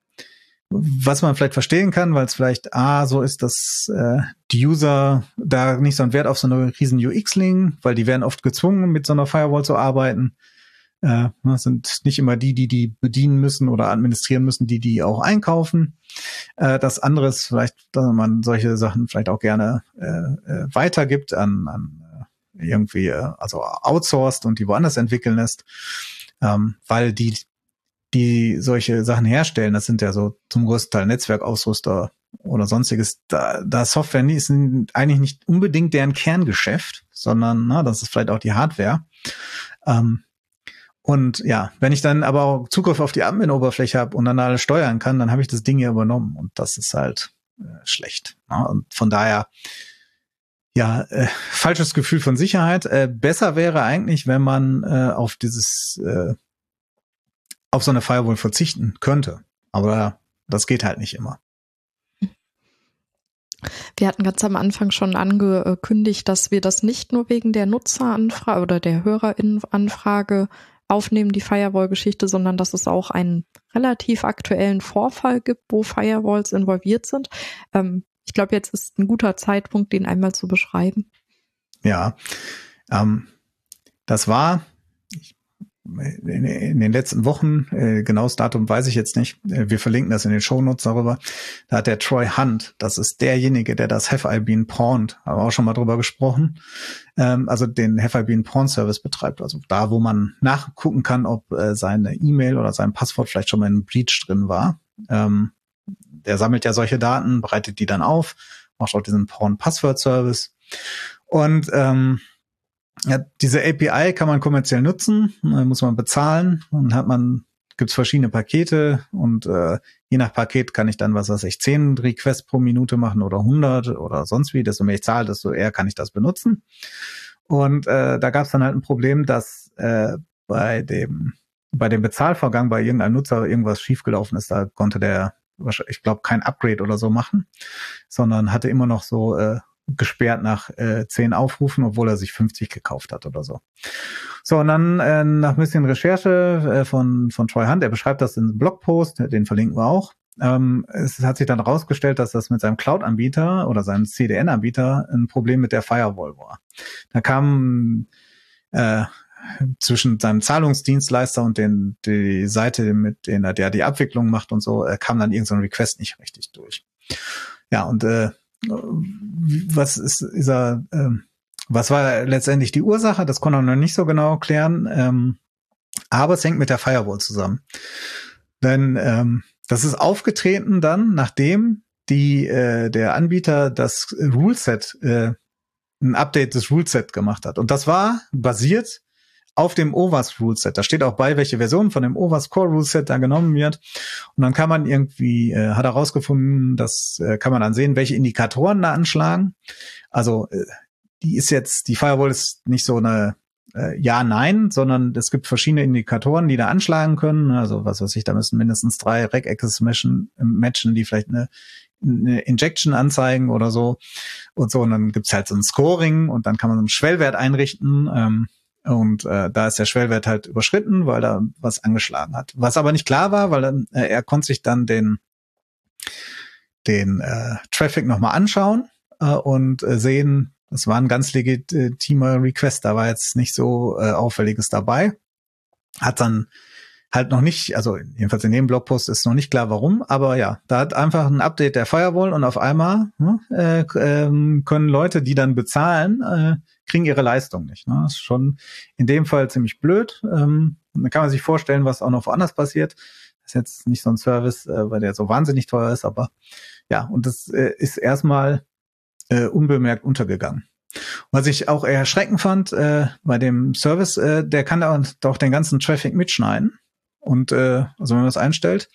S2: Was man vielleicht verstehen kann, weil es vielleicht A, so ist, dass äh, die User da nicht so einen Wert auf so eine riesen UX legen, weil die werden oft gezwungen, mit so einer Firewall zu arbeiten. Äh, das sind nicht immer die, die die bedienen müssen oder administrieren müssen, die die auch einkaufen. Äh, das andere ist vielleicht, dass man solche Sachen vielleicht auch gerne äh, äh weitergibt an, an irgendwie äh, also outsourced und die woanders entwickeln lässt, ähm, weil die die solche Sachen herstellen, das sind ja so zum größten Teil Netzwerkausrüster oder sonstiges, da, da Software ist eigentlich nicht unbedingt deren Kerngeschäft, sondern na, das ist vielleicht auch die Hardware. Ähm, und ja, wenn ich dann aber auch Zugriff auf die Admin-Oberfläche habe und dann alles steuern kann, dann habe ich das Ding hier übernommen und das ist halt äh, schlecht. Ja? Und von daher ja, äh, falsches Gefühl von Sicherheit. Äh, besser wäre eigentlich, wenn man äh, auf dieses, äh, auf so eine Firewall verzichten könnte. Aber das geht halt nicht immer.
S1: Wir hatten ganz am Anfang schon angekündigt, dass wir das nicht nur wegen der Nutzeranfrage oder der Hörerinnenanfrage aufnehmen, die Firewall-Geschichte, sondern dass es auch einen relativ aktuellen Vorfall gibt, wo Firewalls involviert sind. Ähm, ich glaube, jetzt ist ein guter Zeitpunkt, den einmal zu beschreiben.
S2: Ja, ähm, das war in, in, den letzten Wochen, äh, genaues Datum weiß ich jetzt nicht, äh, wir verlinken das in den Shownotes darüber, da hat der Troy Hunt, das ist derjenige, der das Have I Been Pawned, haben wir auch schon mal drüber gesprochen, ähm, also den Have I Been Pawn Service betreibt, also da, wo man nachgucken kann, ob äh, seine E-Mail oder sein Passwort vielleicht schon mal in Breach drin war. Ähm, der sammelt ja solche Daten, bereitet die dann auf, macht auch diesen Porn-Passwort-Service. Und ähm, ja, diese API kann man kommerziell nutzen, muss man bezahlen. Dann hat man, gibt's verschiedene Pakete und äh, je nach Paket kann ich dann, was weiß ich, 10 Requests pro Minute machen oder 100 oder sonst wie. Desto mehr ich zahle, desto eher kann ich das benutzen. Und äh, da gab's dann halt ein Problem, dass äh, bei dem bei dem Bezahlvorgang bei irgendeinem Nutzer irgendwas schiefgelaufen ist. Da konnte der ich glaube, kein Upgrade oder so machen, sondern hatte immer noch so äh, gesperrt nach äh, 10 Aufrufen, obwohl er sich 50 gekauft hat oder so. So, und dann äh, nach ein bisschen Recherche äh, von, von Troy Hunt, er beschreibt das in einem Blogpost, den verlinken wir auch. Ähm, es hat sich dann herausgestellt, dass das mit seinem Cloud-Anbieter oder seinem CDN-Anbieter ein Problem mit der Firewall war. Da kam äh, zwischen seinem Zahlungsdienstleister und den, die Seite, mit der der die Abwicklung macht und so, äh, kam dann irgendein so Request nicht richtig durch. Ja, und äh, was ist, ist er, äh, was war letztendlich die Ursache? Das konnte er noch nicht so genau klären. Ähm, aber es hängt mit der Firewall zusammen. Denn ähm, das ist aufgetreten dann, nachdem die äh, der Anbieter das Ruleset, äh, ein Update des Ruleset gemacht hat. Und das war basiert auf dem OWASP Ruleset. Da steht auch bei, welche Version von dem OWASP Core Ruleset da genommen wird. Und dann kann man irgendwie, äh, hat herausgefunden, das äh, kann man dann sehen, welche Indikatoren da anschlagen. Also äh, die ist jetzt, die Firewall ist nicht so eine äh, ja, nein, sondern es gibt verschiedene Indikatoren, die da anschlagen können. Also was weiß ich, da müssen mindestens drei Reg-Access matchen, matchen, die vielleicht eine, eine Injection anzeigen oder so und so. Und dann gibt's halt so ein Scoring und dann kann man einen Schwellwert einrichten. Ähm, und äh, da ist der Schwellwert halt überschritten, weil er was angeschlagen hat. Was aber nicht klar war, weil dann, äh, er konnte sich dann den, den äh, Traffic nochmal anschauen äh, und äh, sehen, das war ein ganz legitimer Request, da war jetzt nicht so äh, auffälliges dabei. Hat dann halt noch nicht, also jedenfalls in dem Blogpost ist noch nicht klar warum, aber ja, da hat einfach ein Update der Firewall und auf einmal ne, äh, äh, können Leute, die dann bezahlen, äh, kriegen ihre Leistung nicht. Ne? Das ist schon in dem Fall ziemlich blöd. Ähm, dann kann man sich vorstellen, was auch noch woanders passiert. Das ist jetzt nicht so ein Service, äh, weil der so wahnsinnig teuer ist, aber ja, und das äh, ist erstmal äh, unbemerkt untergegangen. Was ich auch erschreckend fand äh, bei dem Service, äh, der kann da auch den ganzen Traffic mitschneiden. Und äh, also wenn man das einstellt,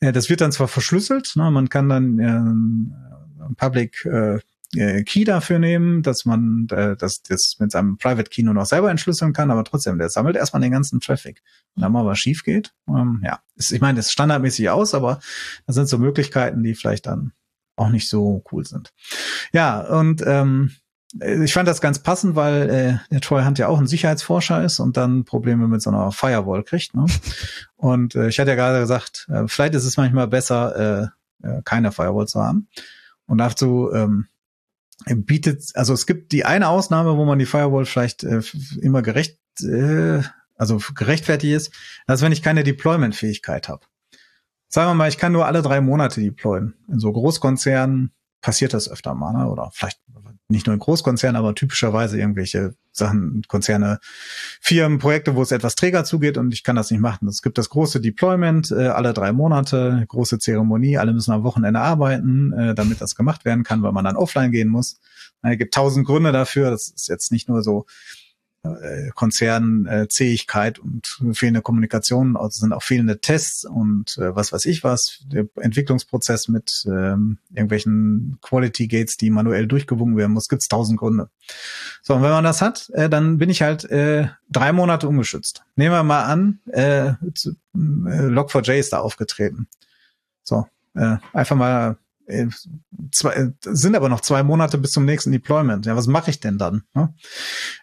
S2: äh, das wird dann zwar verschlüsselt, ne, man kann dann äh, Public äh, äh, Key dafür nehmen, dass man äh, das, das mit seinem Private Key nur noch selber entschlüsseln kann, aber trotzdem, der sammelt erstmal den ganzen Traffic. Und dann mal was schief geht, ähm, ja, ist, ich meine, das ist standardmäßig aus, aber das sind so Möglichkeiten, die vielleicht dann auch nicht so cool sind. Ja, und ähm, ich fand das ganz passend, weil äh, der Troy Hunt ja auch ein Sicherheitsforscher ist und dann Probleme mit so einer Firewall kriegt. Ne? Und äh, ich hatte ja gerade gesagt, äh, vielleicht ist es manchmal besser, äh, äh, keine Firewall zu haben. Und dazu ähm, bietet, also es gibt die eine Ausnahme, wo man die Firewall vielleicht äh, immer gerecht, äh, also gerechtfertigt ist, das ist, wenn ich keine Deployment-Fähigkeit habe. Sagen wir mal, ich kann nur alle drei Monate deployen. In so Großkonzernen passiert das öfter mal, ne? oder vielleicht nicht nur in Großkonzernen, aber typischerweise irgendwelche Sachen, Konzerne, Firmen, Projekte, wo es etwas träger zugeht und ich kann das nicht machen. Es gibt das große Deployment äh, alle drei Monate, große Zeremonie, alle müssen am Wochenende arbeiten, äh, damit das gemacht werden kann, weil man dann offline gehen muss. Es gibt tausend Gründe dafür. Das ist jetzt nicht nur so, äh, Konzernzähigkeit und fehlende Kommunikation, also sind auch fehlende Tests und äh, was weiß ich was, der Entwicklungsprozess mit ähm, irgendwelchen Quality Gates, die manuell durchgewunken werden muss, gibt's tausend Gründe. So, und wenn man das hat, äh, dann bin ich halt äh, drei Monate ungeschützt. Nehmen wir mal an, äh, zu, äh, Log4j ist da aufgetreten. So, äh, einfach mal äh, zwei, äh, sind aber noch zwei Monate bis zum nächsten Deployment. Ja, was mache ich denn dann? Ne?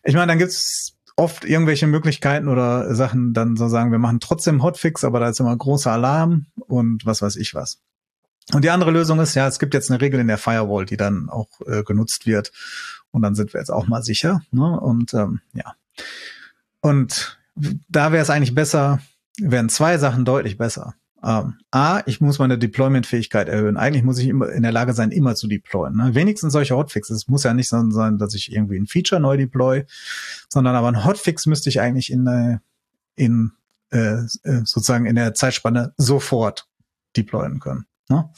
S2: Ich meine, dann gibt's oft irgendwelche Möglichkeiten oder Sachen, dann so sagen, wir machen trotzdem Hotfix, aber da ist immer großer Alarm und was weiß ich was. Und die andere Lösung ist, ja, es gibt jetzt eine Regel in der Firewall, die dann auch äh, genutzt wird. Und dann sind wir jetzt auch mal sicher. Ne? Und ähm, ja. Und da wäre es eigentlich besser, wären zwei Sachen deutlich besser. Ähm, A, ich muss meine Deployment-Fähigkeit erhöhen. Eigentlich muss ich immer in der Lage sein, immer zu deployen. Ne? Wenigstens solche Hotfixes. Es muss ja nicht so sein, dass ich irgendwie ein Feature neu deploy, sondern aber ein Hotfix müsste ich eigentlich in, äh, in äh, äh, sozusagen in der Zeitspanne sofort deployen können. Ne?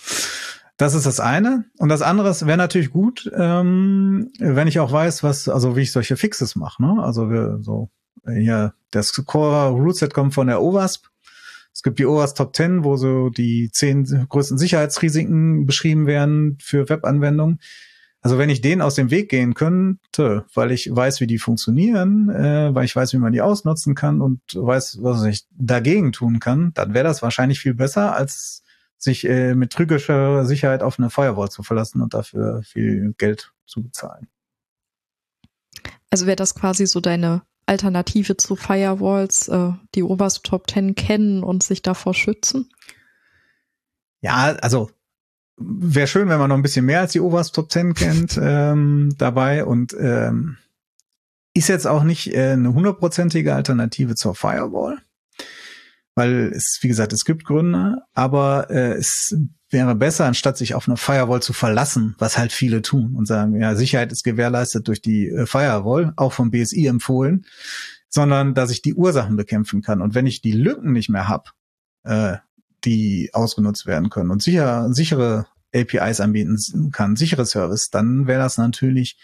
S2: Das ist das eine. Und das andere wäre natürlich gut, ähm, wenn ich auch weiß, was, also wie ich solche Fixes mache. Ne? Also wir, so hier das Core Rootset kommt von der OWASP es gibt die OWASP Top 10, wo so die zehn größten Sicherheitsrisiken beschrieben werden für Webanwendungen. Also wenn ich denen aus dem Weg gehen könnte, weil ich weiß, wie die funktionieren, äh, weil ich weiß, wie man die ausnutzen kann und weiß, was ich dagegen tun kann, dann wäre das wahrscheinlich viel besser, als sich äh, mit trügerischer Sicherheit auf eine Firewall zu verlassen und dafür viel Geld zu bezahlen.
S1: Also wäre das quasi so deine Alternative zu Firewalls, äh, die oberste Top 10 kennen und sich davor schützen?
S2: Ja, also wäre schön, wenn man noch ein bisschen mehr als die oberste Top 10 kennt ähm, dabei und ähm, ist jetzt auch nicht äh, eine hundertprozentige Alternative zur Firewall, weil es, wie gesagt, es gibt Gründe, aber äh, es wäre besser, anstatt sich auf eine Firewall zu verlassen, was halt viele tun und sagen, ja, Sicherheit ist gewährleistet durch die äh, Firewall, auch vom BSI empfohlen, sondern dass ich die Ursachen bekämpfen kann. Und wenn ich die Lücken nicht mehr habe, äh, die ausgenutzt werden können und sicher, sichere APIs anbieten kann, sichere Service, dann wäre das natürlich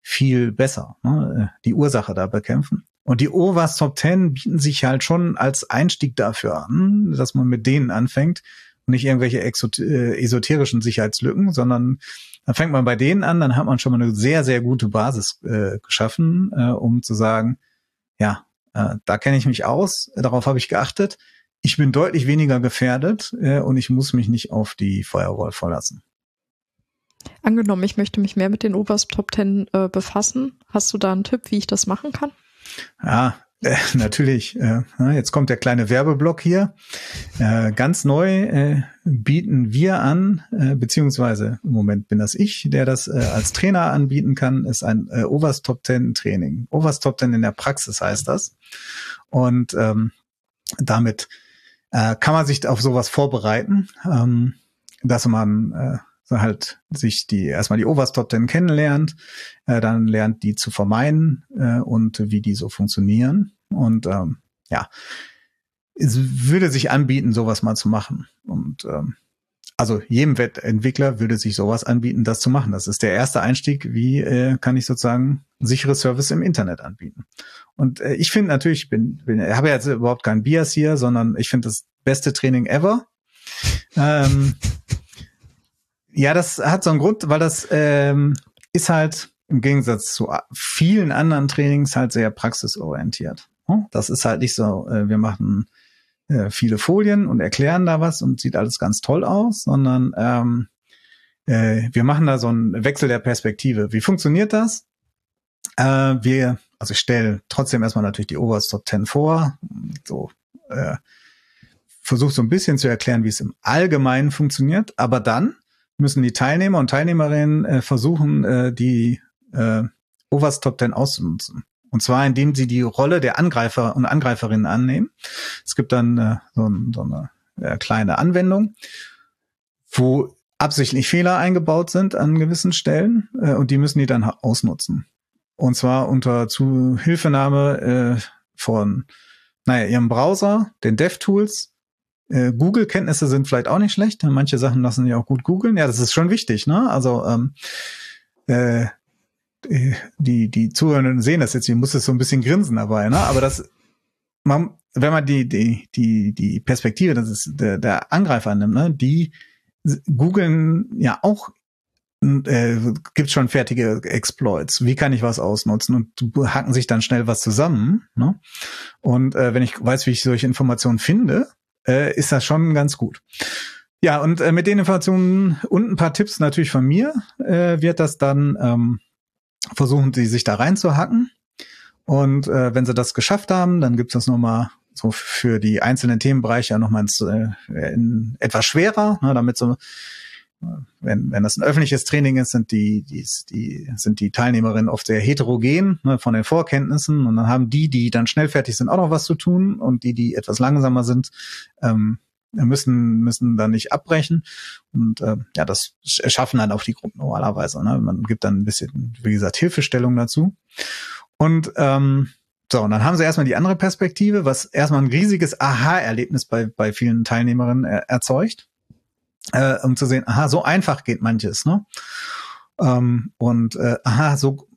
S2: viel besser, ne? die Ursache da bekämpfen. Und die OWASP Top 10 bieten sich halt schon als Einstieg dafür an, dass man mit denen anfängt und nicht irgendwelche äh, esoterischen Sicherheitslücken, sondern dann fängt man bei denen an, dann hat man schon mal eine sehr, sehr gute Basis äh, geschaffen, äh, um zu sagen, ja, äh, da kenne ich mich aus, darauf habe ich geachtet. Ich bin deutlich weniger gefährdet äh, und ich muss mich nicht auf die Firewall verlassen.
S1: Angenommen, ich möchte mich mehr mit den OWASP Top 10 äh, befassen. Hast du da einen Tipp, wie ich das machen kann?
S2: Ja, äh, natürlich. Äh, jetzt kommt der kleine Werbeblock hier. Äh, ganz neu äh, bieten wir an, äh, beziehungsweise im Moment bin das ich, der das äh, als Trainer anbieten kann, ist ein äh, Overs Top 10 Training. Overs Top 10 in der Praxis heißt das. Und ähm, damit äh, kann man sich auf sowas vorbereiten, ähm, dass man äh, halt sich die erstmal die Overs Top 10 kennenlernt, äh, dann lernt die zu vermeiden äh, und wie die so funktionieren. Und ähm, ja, es würde sich anbieten, sowas mal zu machen. Und ähm, also jedem Wettentwickler würde sich sowas anbieten, das zu machen. Das ist der erste Einstieg, wie äh, kann ich sozusagen sichere Service im Internet anbieten. Und äh, ich finde natürlich, bin, bin, ich habe jetzt überhaupt keinen Bias hier, sondern ich finde das beste Training ever. Ähm, ja, das hat so einen Grund, weil das ähm, ist halt im Gegensatz zu vielen anderen Trainings halt sehr praxisorientiert. Hm? Das ist halt nicht so, äh, wir machen äh, viele Folien und erklären da was und sieht alles ganz toll aus, sondern ähm, äh, wir machen da so einen Wechsel der Perspektive. Wie funktioniert das? Äh, wir, also ich stelle trotzdem erstmal natürlich die Oberst Top 10 vor, so äh, versuche so ein bisschen zu erklären, wie es im Allgemeinen funktioniert, aber dann müssen die Teilnehmer und Teilnehmerinnen äh, versuchen, äh, die äh, Overs Top 10 auszunutzen. Und zwar, indem sie die Rolle der Angreifer und Angreiferinnen annehmen. Es gibt dann äh, so, so eine äh, kleine Anwendung, wo absichtlich Fehler eingebaut sind an gewissen Stellen äh, und die müssen die dann ausnutzen. Und zwar unter Zuhilfenahme äh, von naja, ihrem Browser, den DevTools äh, Google-Kenntnisse sind vielleicht auch nicht schlecht. Manche Sachen lassen sich auch gut googeln. Ja, das ist schon wichtig, ne? Also ähm, äh, die, die Zuhörenden sehen das jetzt, ich muss es so ein bisschen grinsen dabei, ne? Aber das, man, wenn man die, die, die, die Perspektive, das ist der, der Angreifer nimmt, ne, die googeln ja auch äh, gibt schon fertige Exploits. Wie kann ich was ausnutzen? Und hacken sich dann schnell was zusammen. Ne? Und äh, wenn ich weiß, wie ich solche Informationen finde, äh, ist das schon ganz gut. Ja, und äh, mit den Informationen und ein paar Tipps natürlich von mir äh, wird das dann ähm, versuchen, sie sich da reinzuhacken. Und äh, wenn sie das geschafft haben, dann gibt es das nochmal so für die einzelnen Themenbereiche nochmal äh, in, etwas schwerer, ne, damit so wenn, wenn das ein öffentliches Training ist, sind die, die, die, sind die Teilnehmerinnen oft sehr heterogen ne, von den Vorkenntnissen und dann haben die, die dann schnell fertig sind, auch noch was zu tun und die, die etwas langsamer sind, ähm, müssen, müssen dann nicht abbrechen. Und äh, ja, das schaffen dann auch die Gruppen normalerweise. Ne? Man gibt dann ein bisschen, wie gesagt, Hilfestellung dazu. Und ähm, so, und dann haben sie erstmal die andere Perspektive, was erstmal ein riesiges Aha-Erlebnis bei, bei vielen Teilnehmerinnen er, erzeugt äh, um zu sehen, aha, so einfach geht manches, ne? Ähm, und äh, aha, so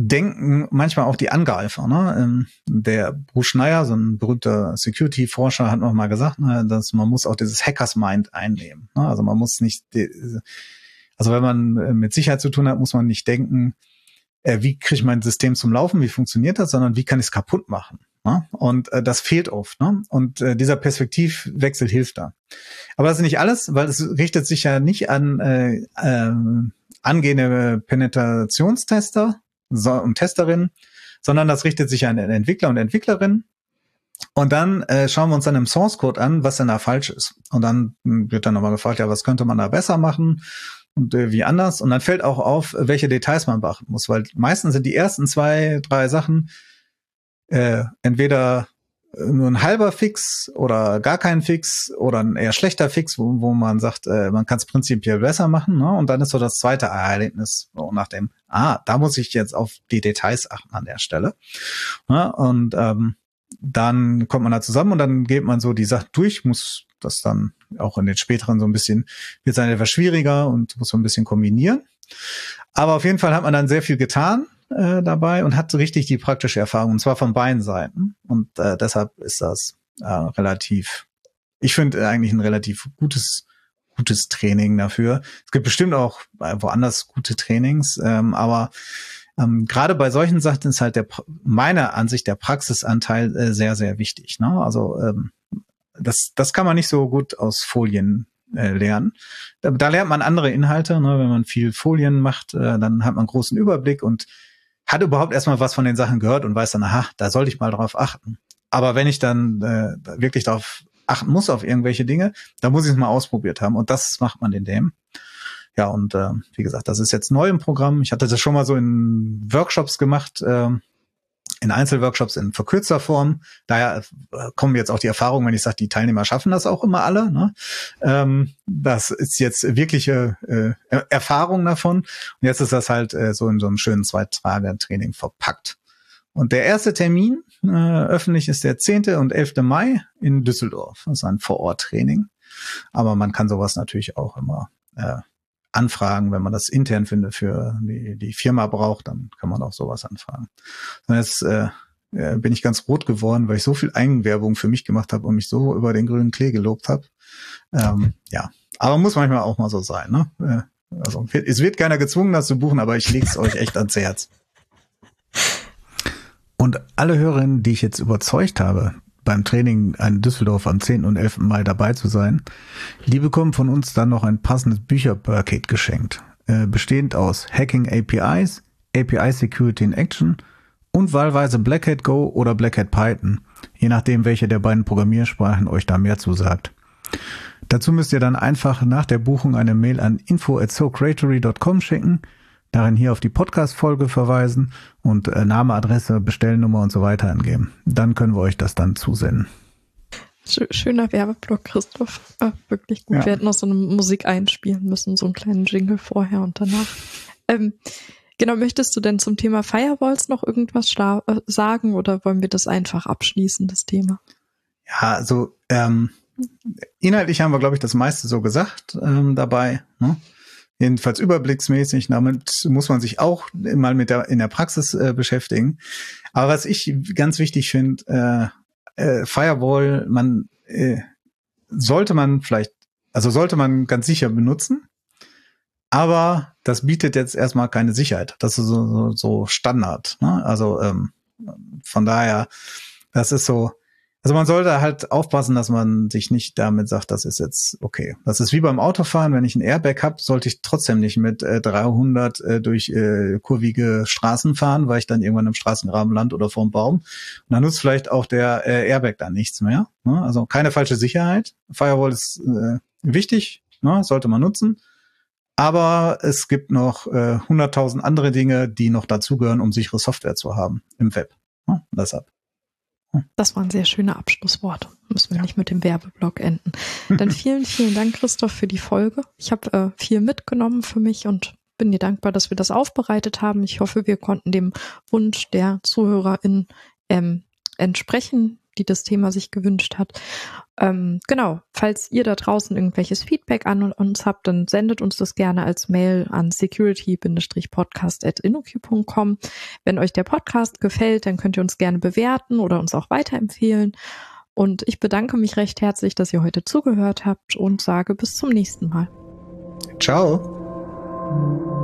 S2: denken manchmal auch die Angreifer. Ne? Ähm, der Bruce Schneier, so ein berühmter Security-Forscher, hat noch mal gesagt, ne, dass man muss auch dieses Hackers Mind einnehmen. Ne? Also man muss nicht, also wenn man äh, mit Sicherheit zu tun hat, muss man nicht denken, äh, wie kriege ich mein System zum Laufen, wie funktioniert das, sondern wie kann ich es kaputt machen. Ne? Und äh, das fehlt oft. Ne? Und äh, dieser Perspektivwechsel hilft da. Aber das ist nicht alles, weil es richtet sich ja nicht an äh, äh, angehende Penetrationstester so, und Testerinnen, sondern das richtet sich an Entwickler und Entwicklerinnen. Und dann äh, schauen wir uns dann im Source Code an, was denn da falsch ist. Und dann wird dann nochmal gefragt, ja, was könnte man da besser machen? und äh, wie anders. Und dann fällt auch auf, welche Details man beachten muss, weil meistens sind die ersten zwei, drei Sachen äh, entweder nur ein halber Fix oder gar kein Fix oder ein eher schlechter Fix, wo, wo man sagt, äh, man kann es prinzipiell besser machen. Ne? Und dann ist so das zweite Erlebnis so nach dem, ah, da muss ich jetzt auf die Details achten an der Stelle. Ne? Und ähm, dann kommt man da zusammen und dann geht man so die Sache durch, muss das dann auch in den späteren so ein bisschen, wird es dann etwas schwieriger und muss so ein bisschen kombinieren. Aber auf jeden Fall hat man dann sehr viel getan äh, dabei und hat richtig die praktische Erfahrung, und zwar von beiden Seiten. Und äh, deshalb ist das äh, relativ, ich finde eigentlich ein relativ gutes gutes Training dafür. Es gibt bestimmt auch woanders gute Trainings, ähm, aber ähm, gerade bei solchen Sachen ist halt der meiner Ansicht der Praxisanteil äh, sehr, sehr wichtig. Ne? Also ähm, das, das kann man nicht so gut aus Folien äh, lernen. Da, da lernt man andere Inhalte. Ne? Wenn man viel Folien macht, äh, dann hat man großen Überblick und hat überhaupt erstmal was von den Sachen gehört und weiß dann, aha, da sollte ich mal drauf achten. Aber wenn ich dann äh, wirklich darauf achten muss auf irgendwelche Dinge, da muss ich es mal ausprobiert haben. Und das macht man in dem. Ja, und äh, wie gesagt, das ist jetzt neu im Programm. Ich hatte das schon mal so in Workshops gemacht, äh, in Einzelworkshops in verkürzter Form. Daher äh, kommen jetzt auch die Erfahrungen, wenn ich sage, die Teilnehmer schaffen das auch immer alle. Ne? Ähm, das ist jetzt wirkliche äh, Erfahrung davon. Und jetzt ist das halt äh, so in so einem schönen Zwei-Tage-Training verpackt. Und der erste Termin äh, öffentlich ist der 10. und 11. Mai in Düsseldorf. Das ist ein Vorort-Training. Aber man kann sowas natürlich auch immer äh, anfragen, wenn man das intern findet für die, die Firma braucht, dann kann man auch sowas anfragen. Und jetzt äh, äh, bin ich ganz rot geworden, weil ich so viel Eigenwerbung für mich gemacht habe und mich so über den grünen Klee gelobt habe. Ähm, ja, aber muss manchmal auch mal so sein. Ne? Äh, also es wird keiner gezwungen, das zu buchen, aber ich lege es euch echt ans Herz. Und alle Hörerinnen, die ich jetzt überzeugt habe, beim Training in Düsseldorf am 10. und 11. Mai dabei zu sein, die bekommen von uns dann noch ein passendes Bücherpaket geschenkt, äh, bestehend aus Hacking APIs, API Security in Action und wahlweise Black Hat Go oder Black Hat Python, je nachdem, welche der beiden Programmiersprachen euch da mehr zusagt. Dazu müsst ihr dann einfach nach der Buchung eine Mail an info at socreatory.com schicken, darin hier auf die Podcast-Folge verweisen und äh, Name, Adresse, Bestellnummer und so weiter angeben. Dann können wir euch das dann zusenden.
S1: Schöner Werbeblock, Christoph. Ah, wirklich gut. Ja. Wir hätten noch so eine Musik einspielen müssen, so einen kleinen Jingle vorher und danach. Ähm, genau, möchtest du denn zum Thema Firewalls noch irgendwas äh, sagen oder wollen wir das einfach abschließen, das Thema?
S2: Ja, also ähm, inhaltlich haben wir, glaube ich, das meiste so gesagt ähm, dabei. Ne? Jedenfalls überblicksmäßig. Damit muss man sich auch mal mit der in der Praxis äh, beschäftigen. Aber was ich ganz wichtig finde, äh, äh, Firewall, man äh, sollte man vielleicht, also sollte man ganz sicher benutzen. Aber das bietet jetzt erstmal keine Sicherheit. Das ist so, so, so Standard. Ne? Also ähm, von daher, das ist so, also man sollte halt aufpassen, dass man sich nicht damit sagt, das ist jetzt okay. Das ist wie beim Autofahren, wenn ich ein Airbag habe, sollte ich trotzdem nicht mit äh, 300 äh, durch äh, kurvige Straßen fahren, weil ich dann irgendwann im Straßengraben land oder vorm Baum. Und dann nutzt vielleicht auch der äh, Airbag dann nichts mehr. Ne? Also keine falsche Sicherheit. Firewall ist äh, wichtig, ne? sollte man nutzen. Aber es gibt noch äh, 100.000 andere Dinge, die noch dazugehören, um sichere Software zu haben im Web. Ne? Deshalb.
S1: Das waren sehr schöne Abschlussworte. Müssen wir ja. nicht mit dem Werbeblock enden. Dann vielen, vielen Dank, Christoph, für die Folge. Ich habe äh, viel mitgenommen für mich und bin dir dankbar, dass wir das aufbereitet haben. Ich hoffe, wir konnten dem Wunsch der ZuhörerInnen ähm, entsprechen, die das Thema sich gewünscht hat. Ähm, genau, falls ihr da draußen irgendwelches Feedback an uns habt, dann sendet uns das gerne als Mail an security-podcast.inoq.com. Wenn euch der Podcast gefällt, dann könnt ihr uns gerne bewerten oder uns auch weiterempfehlen. Und ich bedanke mich recht herzlich, dass ihr heute zugehört habt und sage bis zum nächsten Mal.
S2: Ciao.